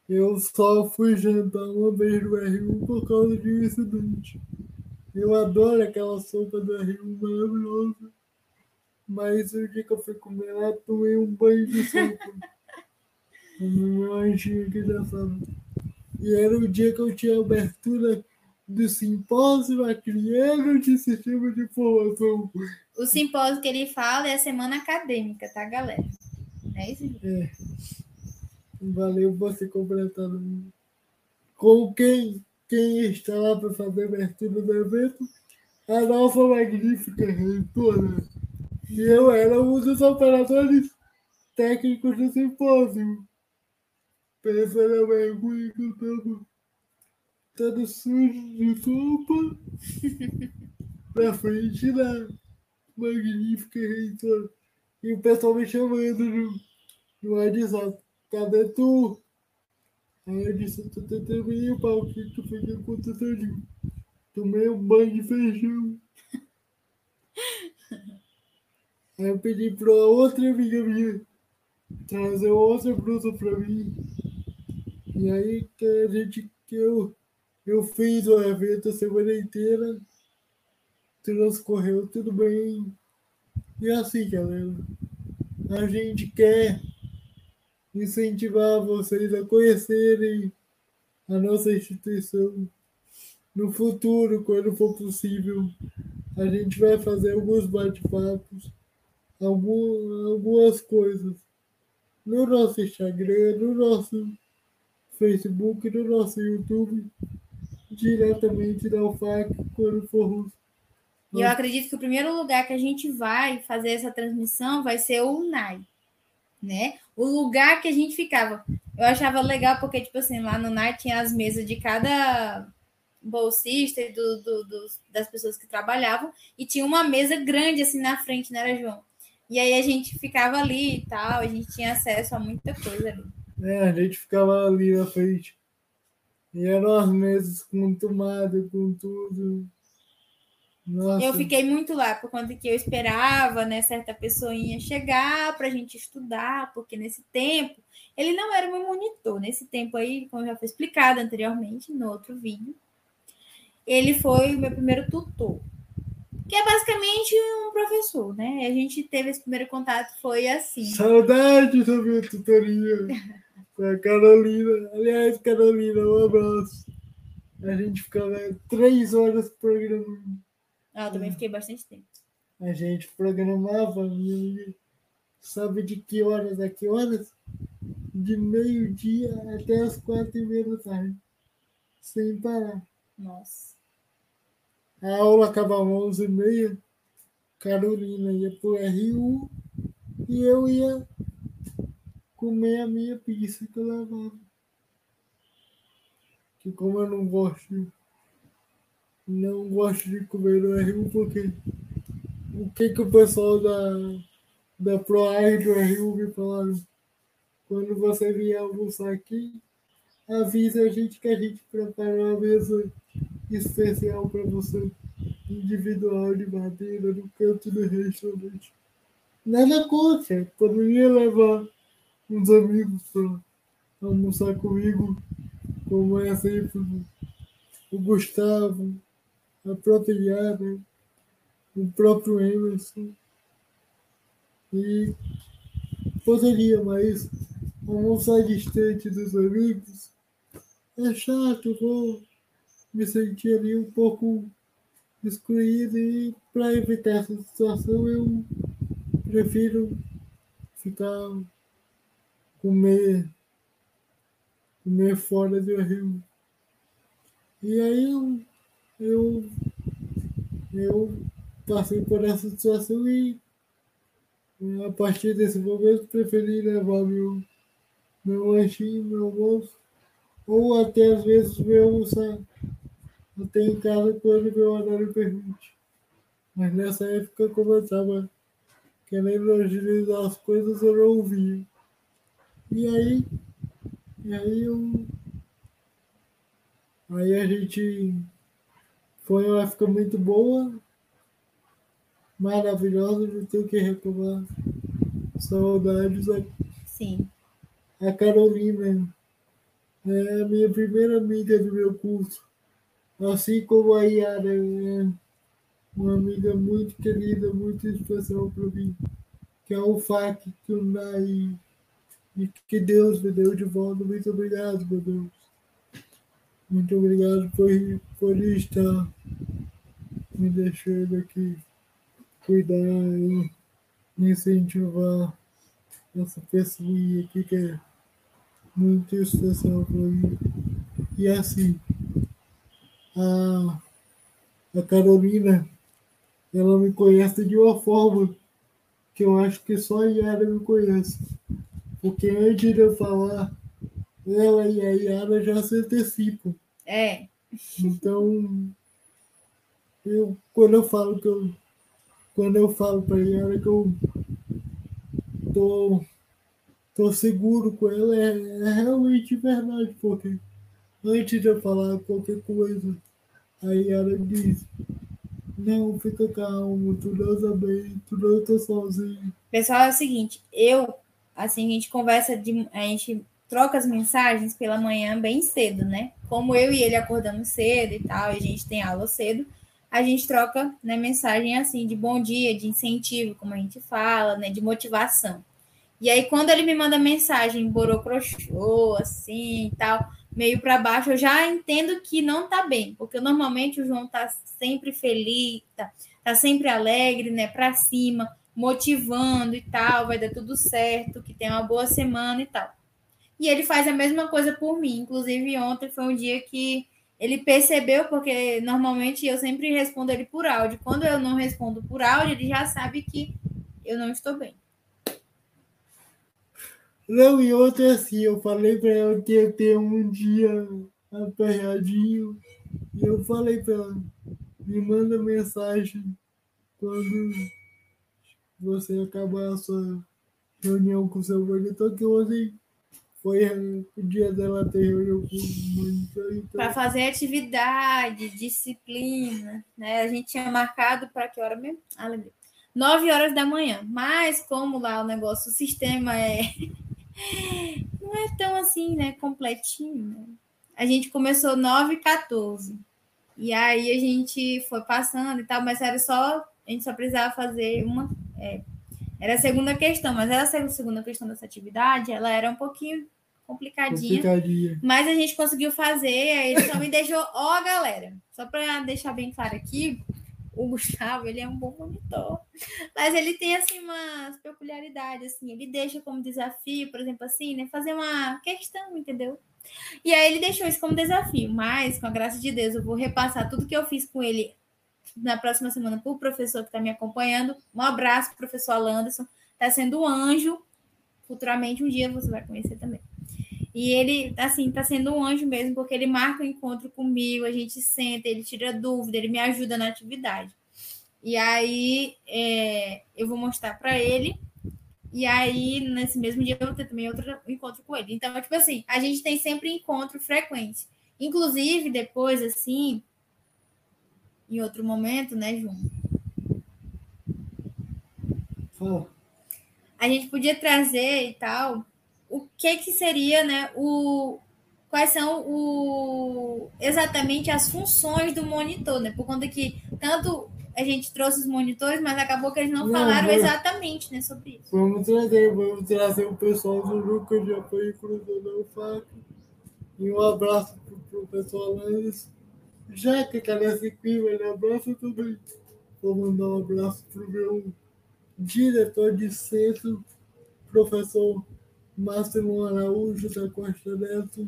Eu só fui jantar uma vez no RU por causa de um incidente. Eu adoro aquela sopa do RU maravilhosa. Mas o dia que eu fui comer lá, tomei um banho de sopa. o meu anjinho que já sabe. E era o dia que eu tinha abertura do simpósio acriano de sistema de informação. O simpósio que ele fala é a semana acadêmica, tá, galera? É isso? É. Valeu você completando. Com quem, quem está lá para fazer abertura do evento? A nossa magnífica reitora. E eu era um dos operadores técnicos do simpósio. Pensa na vergonha que tava todo sujo de sopa na frente da magnífica reitora. E o pessoal me chamando no, no WhatsApp. Cadê tu? Aí eu disse, me limpar o que tu fez acontecendo. Tomei um banho de feijão. Aí eu pedi pra outra amiga minha trazer outra blusa pra mim. E aí que a gente que eu, eu fiz o evento a semana inteira. Transcorreu tudo bem. E assim, galera, a gente quer incentivar vocês a conhecerem a nossa instituição. No futuro, quando for possível, a gente vai fazer alguns bate-papos, algum, algumas coisas no nosso Instagram, no nosso Facebook, no nosso YouTube, diretamente da UFAC, quando for E eu acredito que o primeiro lugar que a gente vai fazer essa transmissão vai ser o NAI, né? O lugar que a gente ficava. Eu achava legal porque, tipo assim, lá no NAI tinha as mesas de cada bolsista e do, do, dos- das pessoas que trabalhavam, e tinha uma mesa grande assim na frente, não era, João? E aí a gente ficava ali e tal, a gente tinha acesso a muita coisa ali. É, a gente ficava ali na frente. E eram as mesas com tomada, com tudo. Nossa, Eu fiquei muito lá, por conta que eu esperava, né, certa pessoinha chegar para a gente estudar, porque nesse tempo ele não era o meu monitor. Nesse tempo aí, como já foi explicado anteriormente no outro vídeo, ele foi o meu primeiro tutor, que é basicamente um professor, né? A gente teve esse primeiro contato, foi assim. Saudade da minha tutoria com a Carolina. Aliás, Carolina, um abraço. A gente ficava três horas programando. Ah, eu também fiquei bastante tempo. A gente programava, sabe de que horas a que horas? De meio-dia até as quatro e meia da tarde. Sem parar. Nossa. a aula acabava às 11h30, Carolina ia pro RU e eu ia comer a minha pizza que eu levava. Que como eu não gosto, não gosto de comer no RU, porque o que, que o pessoal da, da ProAir do RU me falaram? Quando você vier almoçar aqui, avisa a gente que a gente prepara uma mesa especial para você, individual de madeira, no canto do restaurante. Nada contra, poderia levar uns amigos para almoçar comigo, como é sempre o Gustavo, a própria o próprio Emerson. E poderia, mas almoçar distante dos amigos é chato, vou me sentir ali um pouco excluído e para evitar essa situação eu prefiro ficar comer comer fora do rio. E aí eu, eu, eu passei por essa situação e a partir desse momento preferi levar meu, meu lanchinho, meu almoço, ou até às vezes meu almoçar até em casa quando meu horário permite. Mas nessa época, eu estava querendo agilizar as coisas, eu não ouvia. E aí, e aí eu. Aí a gente foi uma época muito boa, maravilhosa, não tenho que reclamar. Saudades aqui. Sim. A Carolina é a minha primeira amiga do meu curso. Assim como a Yara é uma amiga muito querida, muito especial para mim, que é o FAC, que o NAI, e que Deus me deu de volta. Muito obrigado, meu Deus. Muito obrigado por, por estar me deixando aqui cuidar e incentivar essa pessoa aqui que é muito especial para mim. E assim, a, a Carolina, ela me conhece de uma forma que eu acho que só a Yara me conhece. Porque antes de eu falar, ela e a Yara já se antecipam. É. Então, eu, quando eu falo que eu. Quando eu falo para Yara que eu tô, tô seguro com ela, é, é realmente verdade, porque antes de eu falar qualquer coisa, a Yara diz, não, fica calmo, tu não tá bem, tu não tá sozinho. Pessoal, é o seguinte, eu, assim, a gente conversa, de, a gente troca as mensagens pela manhã bem cedo, né? Como eu e ele acordamos cedo e tal, e a gente tem aula cedo, a gente troca né, mensagem assim, de bom dia, de incentivo, como a gente fala, né? De motivação. E aí, quando ele me manda mensagem, borocrochô, assim e tal, meio para baixo, eu já entendo que não tá bem, porque normalmente o João tá sempre feliz, tá, tá sempre alegre, né, para cima, motivando e tal, vai dar tudo certo, que tem uma boa semana e tal. E ele faz a mesma coisa por mim, inclusive ontem foi um dia que ele percebeu, porque normalmente eu sempre respondo ele por áudio. Quando eu não respondo por áudio, ele já sabe que eu não estou bem. Não, e outra assim, eu falei para ela que ia ter um dia aperreadinho. E eu falei para ela, me manda mensagem quando você acabar a sua reunião com seu monitor, que ontem foi o dia dela ter reunião com o monitor. Então... Para fazer atividade, disciplina, né? A gente tinha marcado para que hora mesmo? Ah, lembrei. 9 horas da manhã. Mas como lá o negócio, o sistema é não é tão assim, né? Completinho. Né? A gente começou 9 e 14. E aí a gente foi passando e tal, mas era só. A gente só precisava fazer uma. É, era a segunda questão, mas essa segunda questão dessa atividade, ela era um pouquinho complicadinha, complicadinha. Mas a gente conseguiu fazer, aí ele só me deixou, ó, oh, galera, só para deixar bem claro aqui, o Gustavo, ele é um bom monitor. Mas ele tem, assim, umas peculiaridades, assim. Ele deixa como desafio, por exemplo, assim, né? Fazer uma questão, entendeu? E aí ele deixou isso como desafio. Mas, com a graça de Deus, eu vou repassar tudo que eu fiz com ele na próxima semana para o professor que está me acompanhando. Um abraço, professor Alanderson. Está sendo um anjo. Futuramente, um dia você vai conhecer também. E ele, assim, está sendo um anjo mesmo, porque ele marca o um encontro comigo, a gente senta, ele tira dúvida, ele me ajuda na atividade. E aí é, eu vou mostrar para ele. E aí, nesse mesmo dia, eu vou ter também outro encontro com ele. Então, tipo assim, a gente tem sempre encontro frequente. Inclusive, depois, assim, em outro momento, né, João? Oh. A gente podia trazer e tal o que que seria, né, o quais são o exatamente as funções do monitor, né? Por conta que tanto a gente trouxe os monitores, mas acabou que eles não, não falaram exatamente né, sobre isso. Vamos trazer, vamos trazer o pessoal do Lucas de apoio cruzador FAC. E um abraço para o professor Alanis. Já que nesse clima, um abraço também. Vou mandar um abraço para o meu diretor de centro, professor Márcio Araújo da Costa Neto.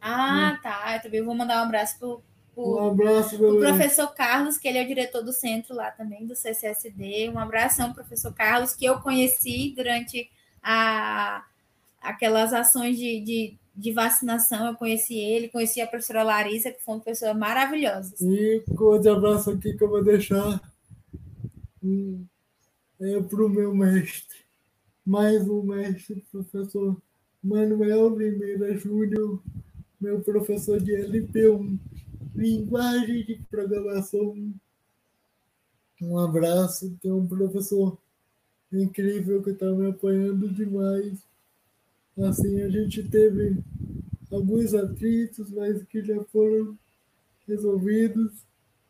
Ah, tá. Eu também vou mandar um abraço pro um abraço, o professor Carlos, que ele é o diretor do centro lá também, do CCSD. Um abração, professor Carlos, que eu conheci durante a, aquelas ações de, de, de, vacinação. Eu conheci ele, conheci a professora Larissa, que foi uma pessoa maravilhosa. E outro abraço aqui que eu vou deixar hum, é para o meu mestre, mais um mestre, professor Manuel Limeira Júnior, meu professor de LP1 linguagem de programação. Um abraço, tem um professor incrível que está me apoiando demais. Assim, a gente teve alguns atritos, mas que já foram resolvidos.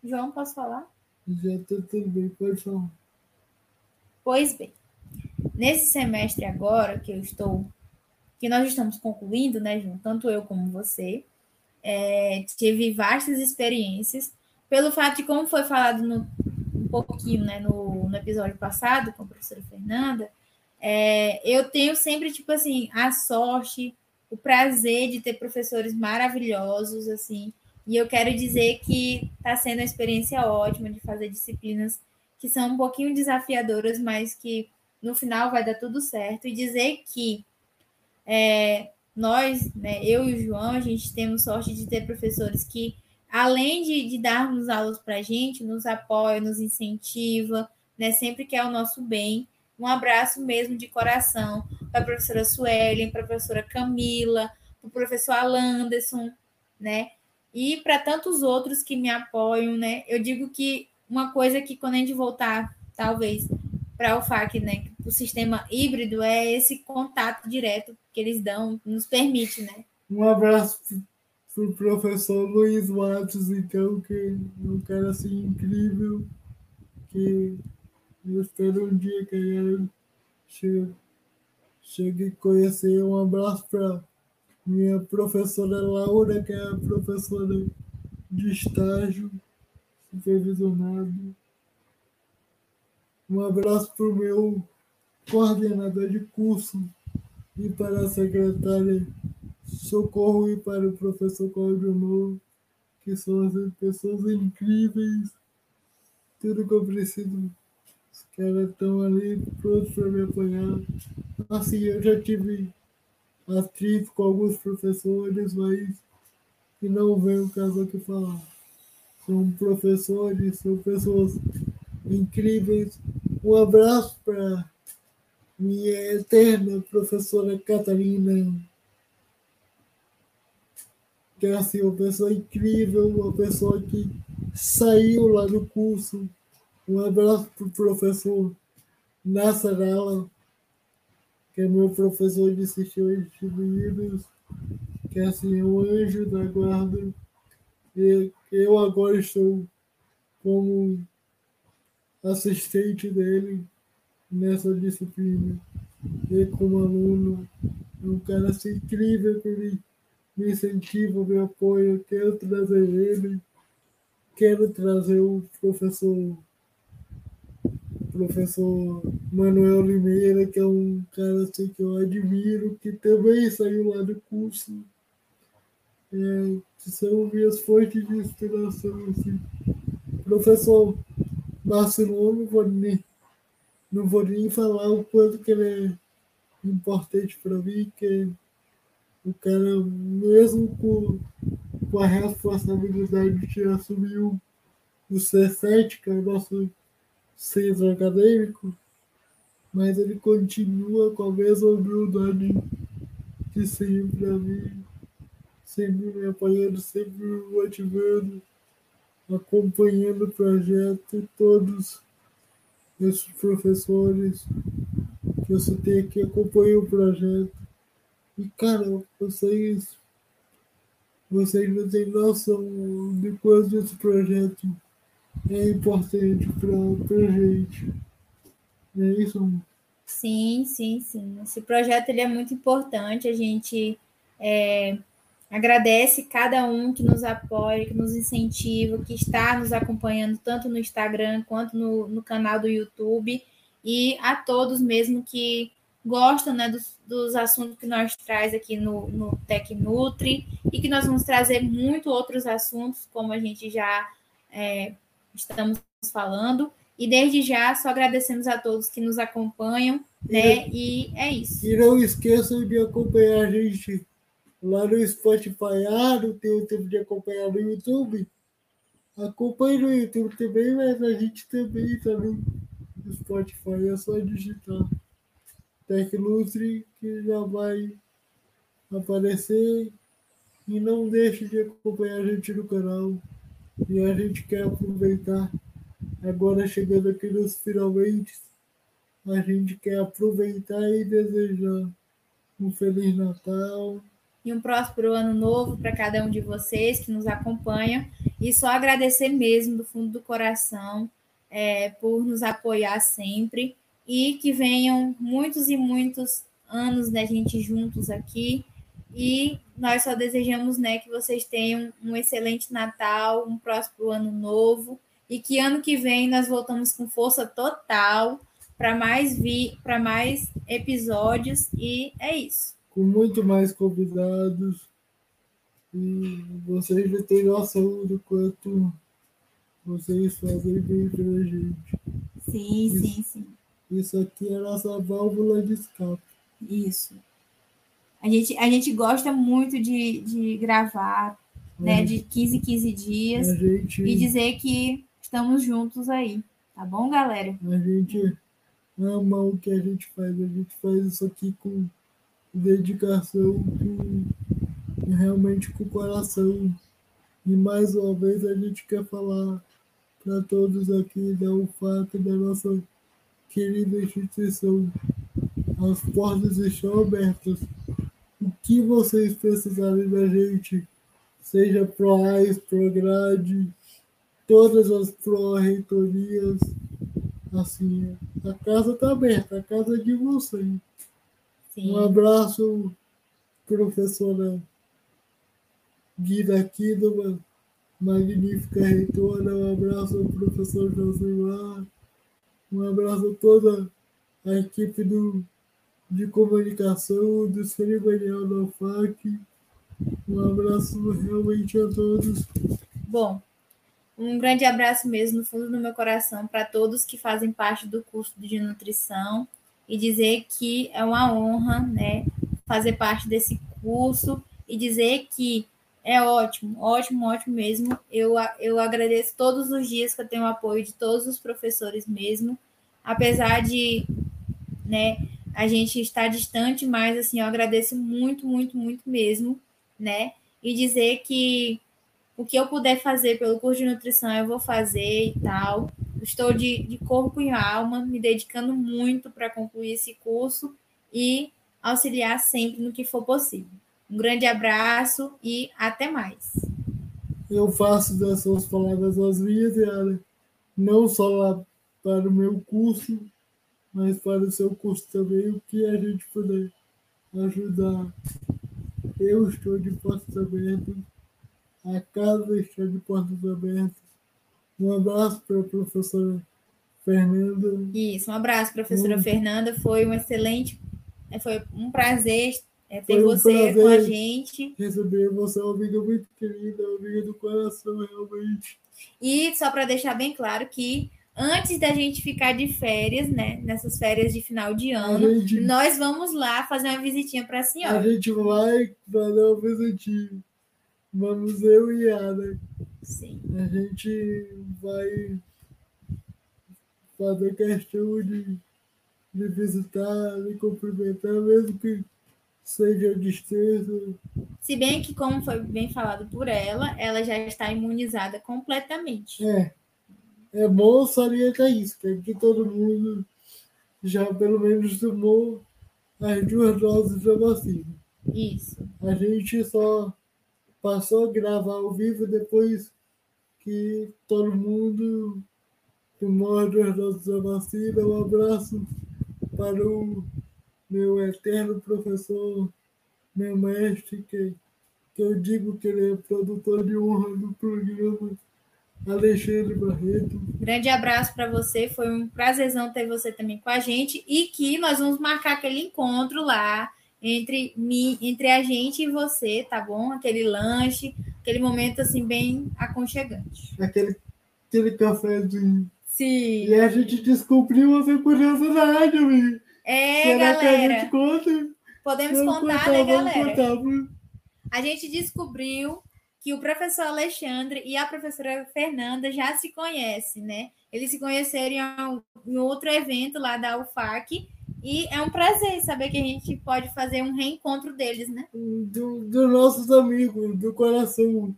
João, posso falar? Já está tudo bem, pode falar. Pois bem, nesse semestre agora que eu estou, que nós estamos concluindo, né, João? Tanto eu como você, é, tive vastas experiências, pelo fato de como foi falado no, um pouquinho né, no, no episódio passado com a professora Fernanda, é, eu tenho sempre, tipo assim, a sorte, o prazer de ter professores maravilhosos, assim, e eu quero dizer que está sendo uma experiência ótima de fazer disciplinas que são um pouquinho desafiadoras, mas que no final vai dar tudo certo, e dizer que é, nós, né, eu e o João, a gente temos sorte de ter professores que, além de, de darmos aulas para a gente, nos apoia, nos incentiva, né, sempre quer o nosso bem. Um abraço mesmo de coração para a professora Suelen, para a professora Camila, para o professor Alanderson, né? E para tantos outros que me apoiam, né? Eu digo que uma coisa que quando a gente voltar, talvez, para o FAC, né? O sistema híbrido é esse contato direto que eles dão, nos permite, né? Um abraço para o professor Luiz Matos, então, que é um cara assim incrível, que eu espero um dia que ele chegue, chegue a conhecer. Um abraço para minha professora Laura, que é a professora de estágio, supervisionado. Um abraço para o meu coordenador de curso e para a secretária Socorro e para o professor Cláudio Novo, que são as pessoas incríveis. Tudo que eu preciso, caras estão ali prontos para me apoiar. Assim, eu já tive atrito com alguns professores, mas que não vem o caso aqui falar. São professores, são pessoas incríveis. Um abraço para minha eterna professora Catarina, que é assim, uma pessoa incrível, uma pessoa que saiu lá do curso. Um abraço para o professor Nassarala, que é meu professor de sistemas distribuídos, que é assim, um anjo da guarda. E eu agora estou como assistente dele nessa disciplina. E como aluno, é um cara assim, incrível que me, incentiva, me apoia. Quero trazer ele, quero trazer o professor professor Manuel Limeira, que é um cara assim, que eu admiro, que também saiu lá do curso. É, são minhas fontes de inspiração assim, professor Marcelo, não vou nem, não vou nem falar o quanto que ele é importante para mim, que o cara, mesmo com, com a responsabilidade de assumir o, o C7, que é o nosso centro acadêmico, mas ele continua com a mesma humildade de sempre a mim, sempre me apoiando, sempre me motivando, acompanhando o projeto e todos esses professores que eu citei aqui acompanham o projeto. E, cara, vocês, vocês não têm noção de quanto esse projeto é importante para a gente. É isso? Sim, sim, sim. Esse projeto ele é muito importante. A gente é, agradece cada um que nos apoia, que nos incentiva, que está nos acompanhando tanto no Instagram quanto no, no canal do YouTube e a todos mesmo que gostam né, dos, dos assuntos que nós traz aqui no, no Tec Nutri e que nós vamos trazer muito outros assuntos, como a gente já é, estamos falando. E desde já, só agradecemos a todos que nos acompanham, né? E é isso. E não esqueçam de acompanhar a gente lá no Spotify. Ah, não tem o tempo de acompanhar no YouTube? Acompanhe no YouTube também, mas a gente também está no Spotify. É só digitar Tecnutri que já vai aparecer. E não deixe de acompanhar a gente no canal. E a gente quer aproveitar Agora chegando aqui nos finalmente, a gente quer aproveitar e desejar um Feliz Natal. E um próspero ano novo para cada um de vocês que nos acompanham. E só agradecer mesmo do fundo do coração é, por nos apoiar sempre. E que venham muitos e muitos anos da gente juntos aqui. E nós só desejamos né, que vocês tenham um excelente Natal, um próspero ano novo e que ano que vem nós voltamos com força total para mais vi para mais episódios e é isso. Com muito mais convidados e vocês já têm noção do quanto vocês fazem bem a gente. Sim, isso, sim, sim. Isso aqui é a nossa válvula de escape. Isso. A gente, a gente gosta muito de, de gravar, né, de 15 em 15 dias gente... e dizer que estamos juntos aí. Tá bom, galera? A gente ama o que a gente faz. A gente faz isso aqui com dedicação, com, realmente com coração. E mais uma vez a gente quer falar para todos aqui da UFAC, da nossa querida instituição. As portas estão abertas. O que vocês precisarem da gente, seja pro AIS, pro grade, todas as pró-reitorias, assim, a casa está aberta, a casa é de vocês. Sim. Um abraço, professora Guida uma magnífica reitora, um abraço ao professor Josimar, um abraço a toda a equipe do, de comunicação do cerimonial da UFAC, um abraço realmente a todos. Bom, um grande abraço mesmo no fundo do meu coração para todos que fazem parte do curso de nutrição e dizer que é uma honra, né, fazer parte desse curso e dizer que é ótimo, ótimo, ótimo mesmo. Eu, eu agradeço todos os dias que eu tenho o apoio de todos os professores mesmo, apesar de, né, a gente estar distante, mas assim, eu agradeço muito, muito, muito mesmo, né? E dizer que o que eu puder fazer pelo curso de nutrição, eu vou fazer e tal. Estou de, de corpo e alma, me dedicando muito para concluir esse curso e auxiliar sempre no que for possível. Um grande abraço e até mais. Eu faço dessas palavras as minhas, Yara, não só lá para o meu curso, mas para o seu curso também, o que a gente puder ajudar. Eu estou de portas abertas a casa está de portas abertas. Um abraço para a professora Fernanda. Isso, um abraço, professora Fernanda. Foi um excelente, foi um prazer é, ter um você com a gente. Receber você é uma amiga muito querida, uma amiga do coração, realmente. E só para deixar bem claro que antes da gente ficar de férias, né? Nessas férias de final de ano, gente, nós vamos lá fazer uma visitinha para a senhora. A gente vai fazer uma visitinha. Vamos eu e Ana. Sim. A gente vai fazer questão de, de visitar, de cumprimentar, mesmo que seja distância. Se bem que, como foi bem falado por ela, ela já está imunizada completamente. É. É bom salientar isso, que todo mundo já pelo menos tomou as duas doses da vacina. Isso. A gente só passou a gravar ao vivo depois que todo mundo tomou as duas doses da vacina. Um abraço para o meu eterno professor, meu mestre, que, que eu digo que ele é produtor de honra do programa, Alexandre Barreto. Grande abraço para você, foi um prazerzão ter você também com a gente e que nós vamos marcar aquele encontro lá entre mim, entre a gente e você, tá bom? Aquele lanche, aquele momento assim bem aconchegante. Aquele, aquele cafezinho. Sim. E a gente descobriu uma curiosidade, amigo. É, Será galera. Que a gente conta? Podemos contar, contar, né, galera? Contar, a gente descobriu que o professor Alexandre e a professora Fernanda já se conhecem, né? Eles se conheceram em outro evento lá da UFAC e é um prazer saber que a gente pode fazer um reencontro deles, né? Do, do nossos amigos, do coração,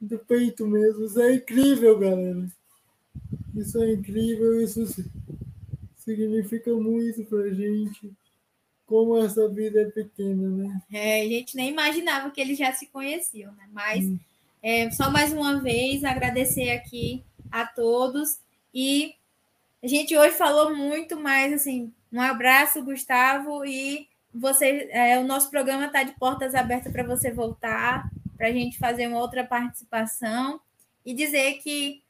do peito mesmo. Isso é incrível, galera. Isso é incrível, isso significa muito pra gente. Como essa vida é pequena, né? É, a gente nem imaginava que eles já se conheciam, né? Mas hum. é, só mais uma vez agradecer aqui a todos e a gente hoje falou muito mais assim. Um abraço, Gustavo, e você, é, o nosso programa está de portas abertas para você voltar, para a gente fazer uma outra participação e dizer que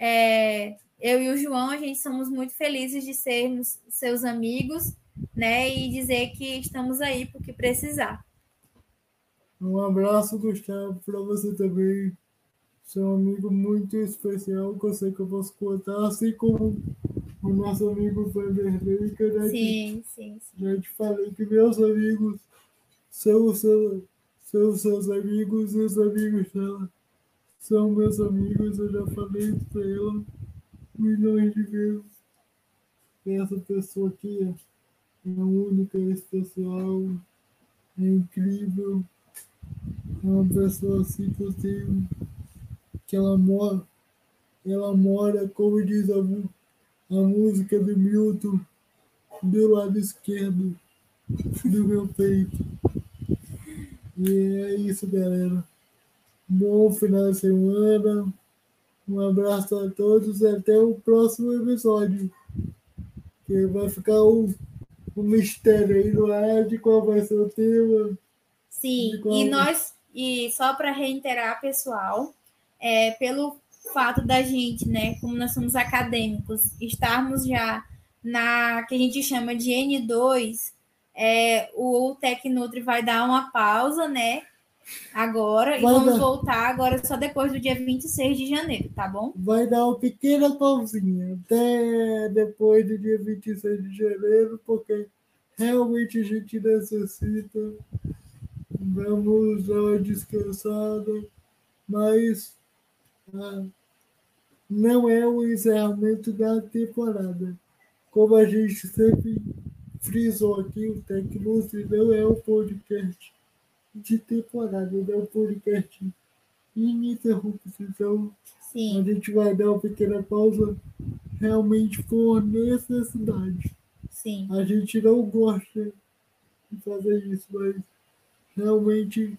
é, eu e o João, a gente somos muito felizes de sermos seus amigos, né? E dizer que estamos aí porque precisar. Um abraço, Gustavo, para você também. É um amigo muito especial que eu sei que eu posso contar, assim como o nosso amigo Vanderlei, que eu já, sim, te, sim, sim. já te falei que meus amigos são, são, são seus amigos e os amigos dela são meus amigos, eu já falei isso para ela milhões de vezes. Essa pessoa aqui é única, é especial, é incrível. É uma pessoa assim que eu tenho, que ela mora, ela mora, como diz a, a música do Milton, do lado esquerdo do meu peito. E é isso, galera. Bom final de semana. Um abraço a todos e até o próximo episódio. Que vai ficar um, um mistério aí no ar de qual vai ser o tema. Sim, e nós, e só para reiterar, pessoal, é, pelo fato da gente, né, como nós somos acadêmicos, estarmos já na que a gente chama de N2, é, o Tecnutri vai dar uma pausa, né? Agora vai e vamos dar... voltar agora só depois do dia 26 de janeiro, tá bom? Vai dar uma pequena pausinha até depois do dia 26 de janeiro, porque realmente a gente necessita. Vamos dar uma descansada, mas ah, não é o encerramento da temporada. Como a gente sempre frisou aqui, o Tecnustre não é um podcast de temporada, né? Um podcast ininterrupto. Então, Sim. a gente vai dar uma pequena pausa realmente por necessidade. Sim. A gente não gosta de fazer isso, mas realmente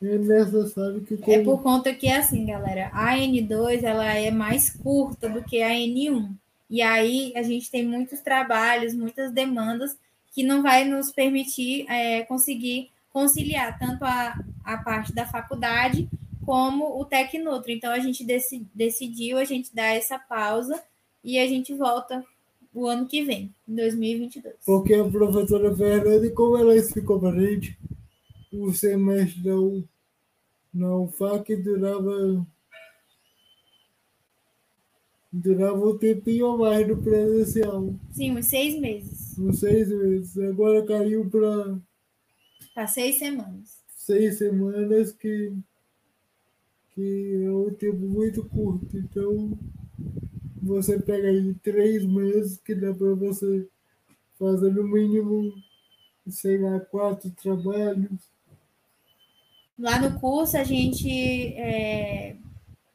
é necessário que... Como... É por conta que, assim, galera, a N2 ela é mais curta do que a N1. E aí a gente tem muitos trabalhos, muitas demandas que não vai nos permitir é, conseguir conciliar tanto a, a parte da faculdade como o Tecnutri. Então, a gente dec, decidiu a gente dar essa pausa e a gente volta o ano que vem, em 2022. Porque a professora Fernanda, como ela explicou para a gente, o semestre da, U, na UFAC durava durava um tempinho a mais no presencial. Sim, uns seis meses. Uns seis meses. Agora caiu para. Para seis semanas. Seis semanas que, que é um tempo muito curto. Então, você pega aí três meses que dá para você fazer no mínimo, sei lá, quatro trabalhos. Lá no curso a gente é,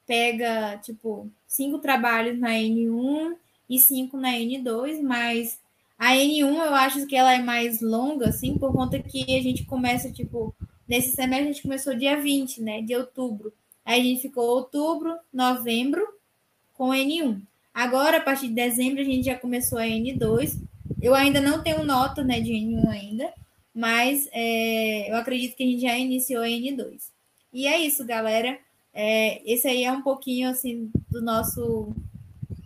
pega, tipo, cinco trabalhos na N1 e cinco na N2, mas a N1 eu acho que ela é mais longa, assim, por conta que a gente começa, tipo, nesse semestre a gente começou dia 20, né, de outubro. Aí a gente ficou outubro, novembro com N1. Agora, a partir de dezembro, a gente já começou a N2. Eu ainda não tenho nota, né, de N1 ainda, mas é, eu acredito que a gente já iniciou a N2. E é isso, galera. É, esse aí é um pouquinho assim do nosso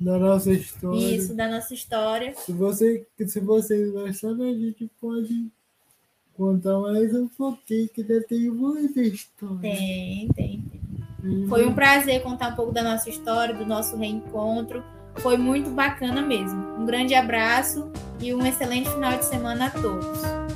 da nossa história. Isso, da nossa história. Se você se vocês gostaram, a gente pode contar mais um pouquinho, que ainda tem muita história. Tem, tem, tem. Foi um prazer contar um pouco da nossa história, do nosso reencontro. Foi muito bacana mesmo. Um grande abraço e um excelente final de semana a todos.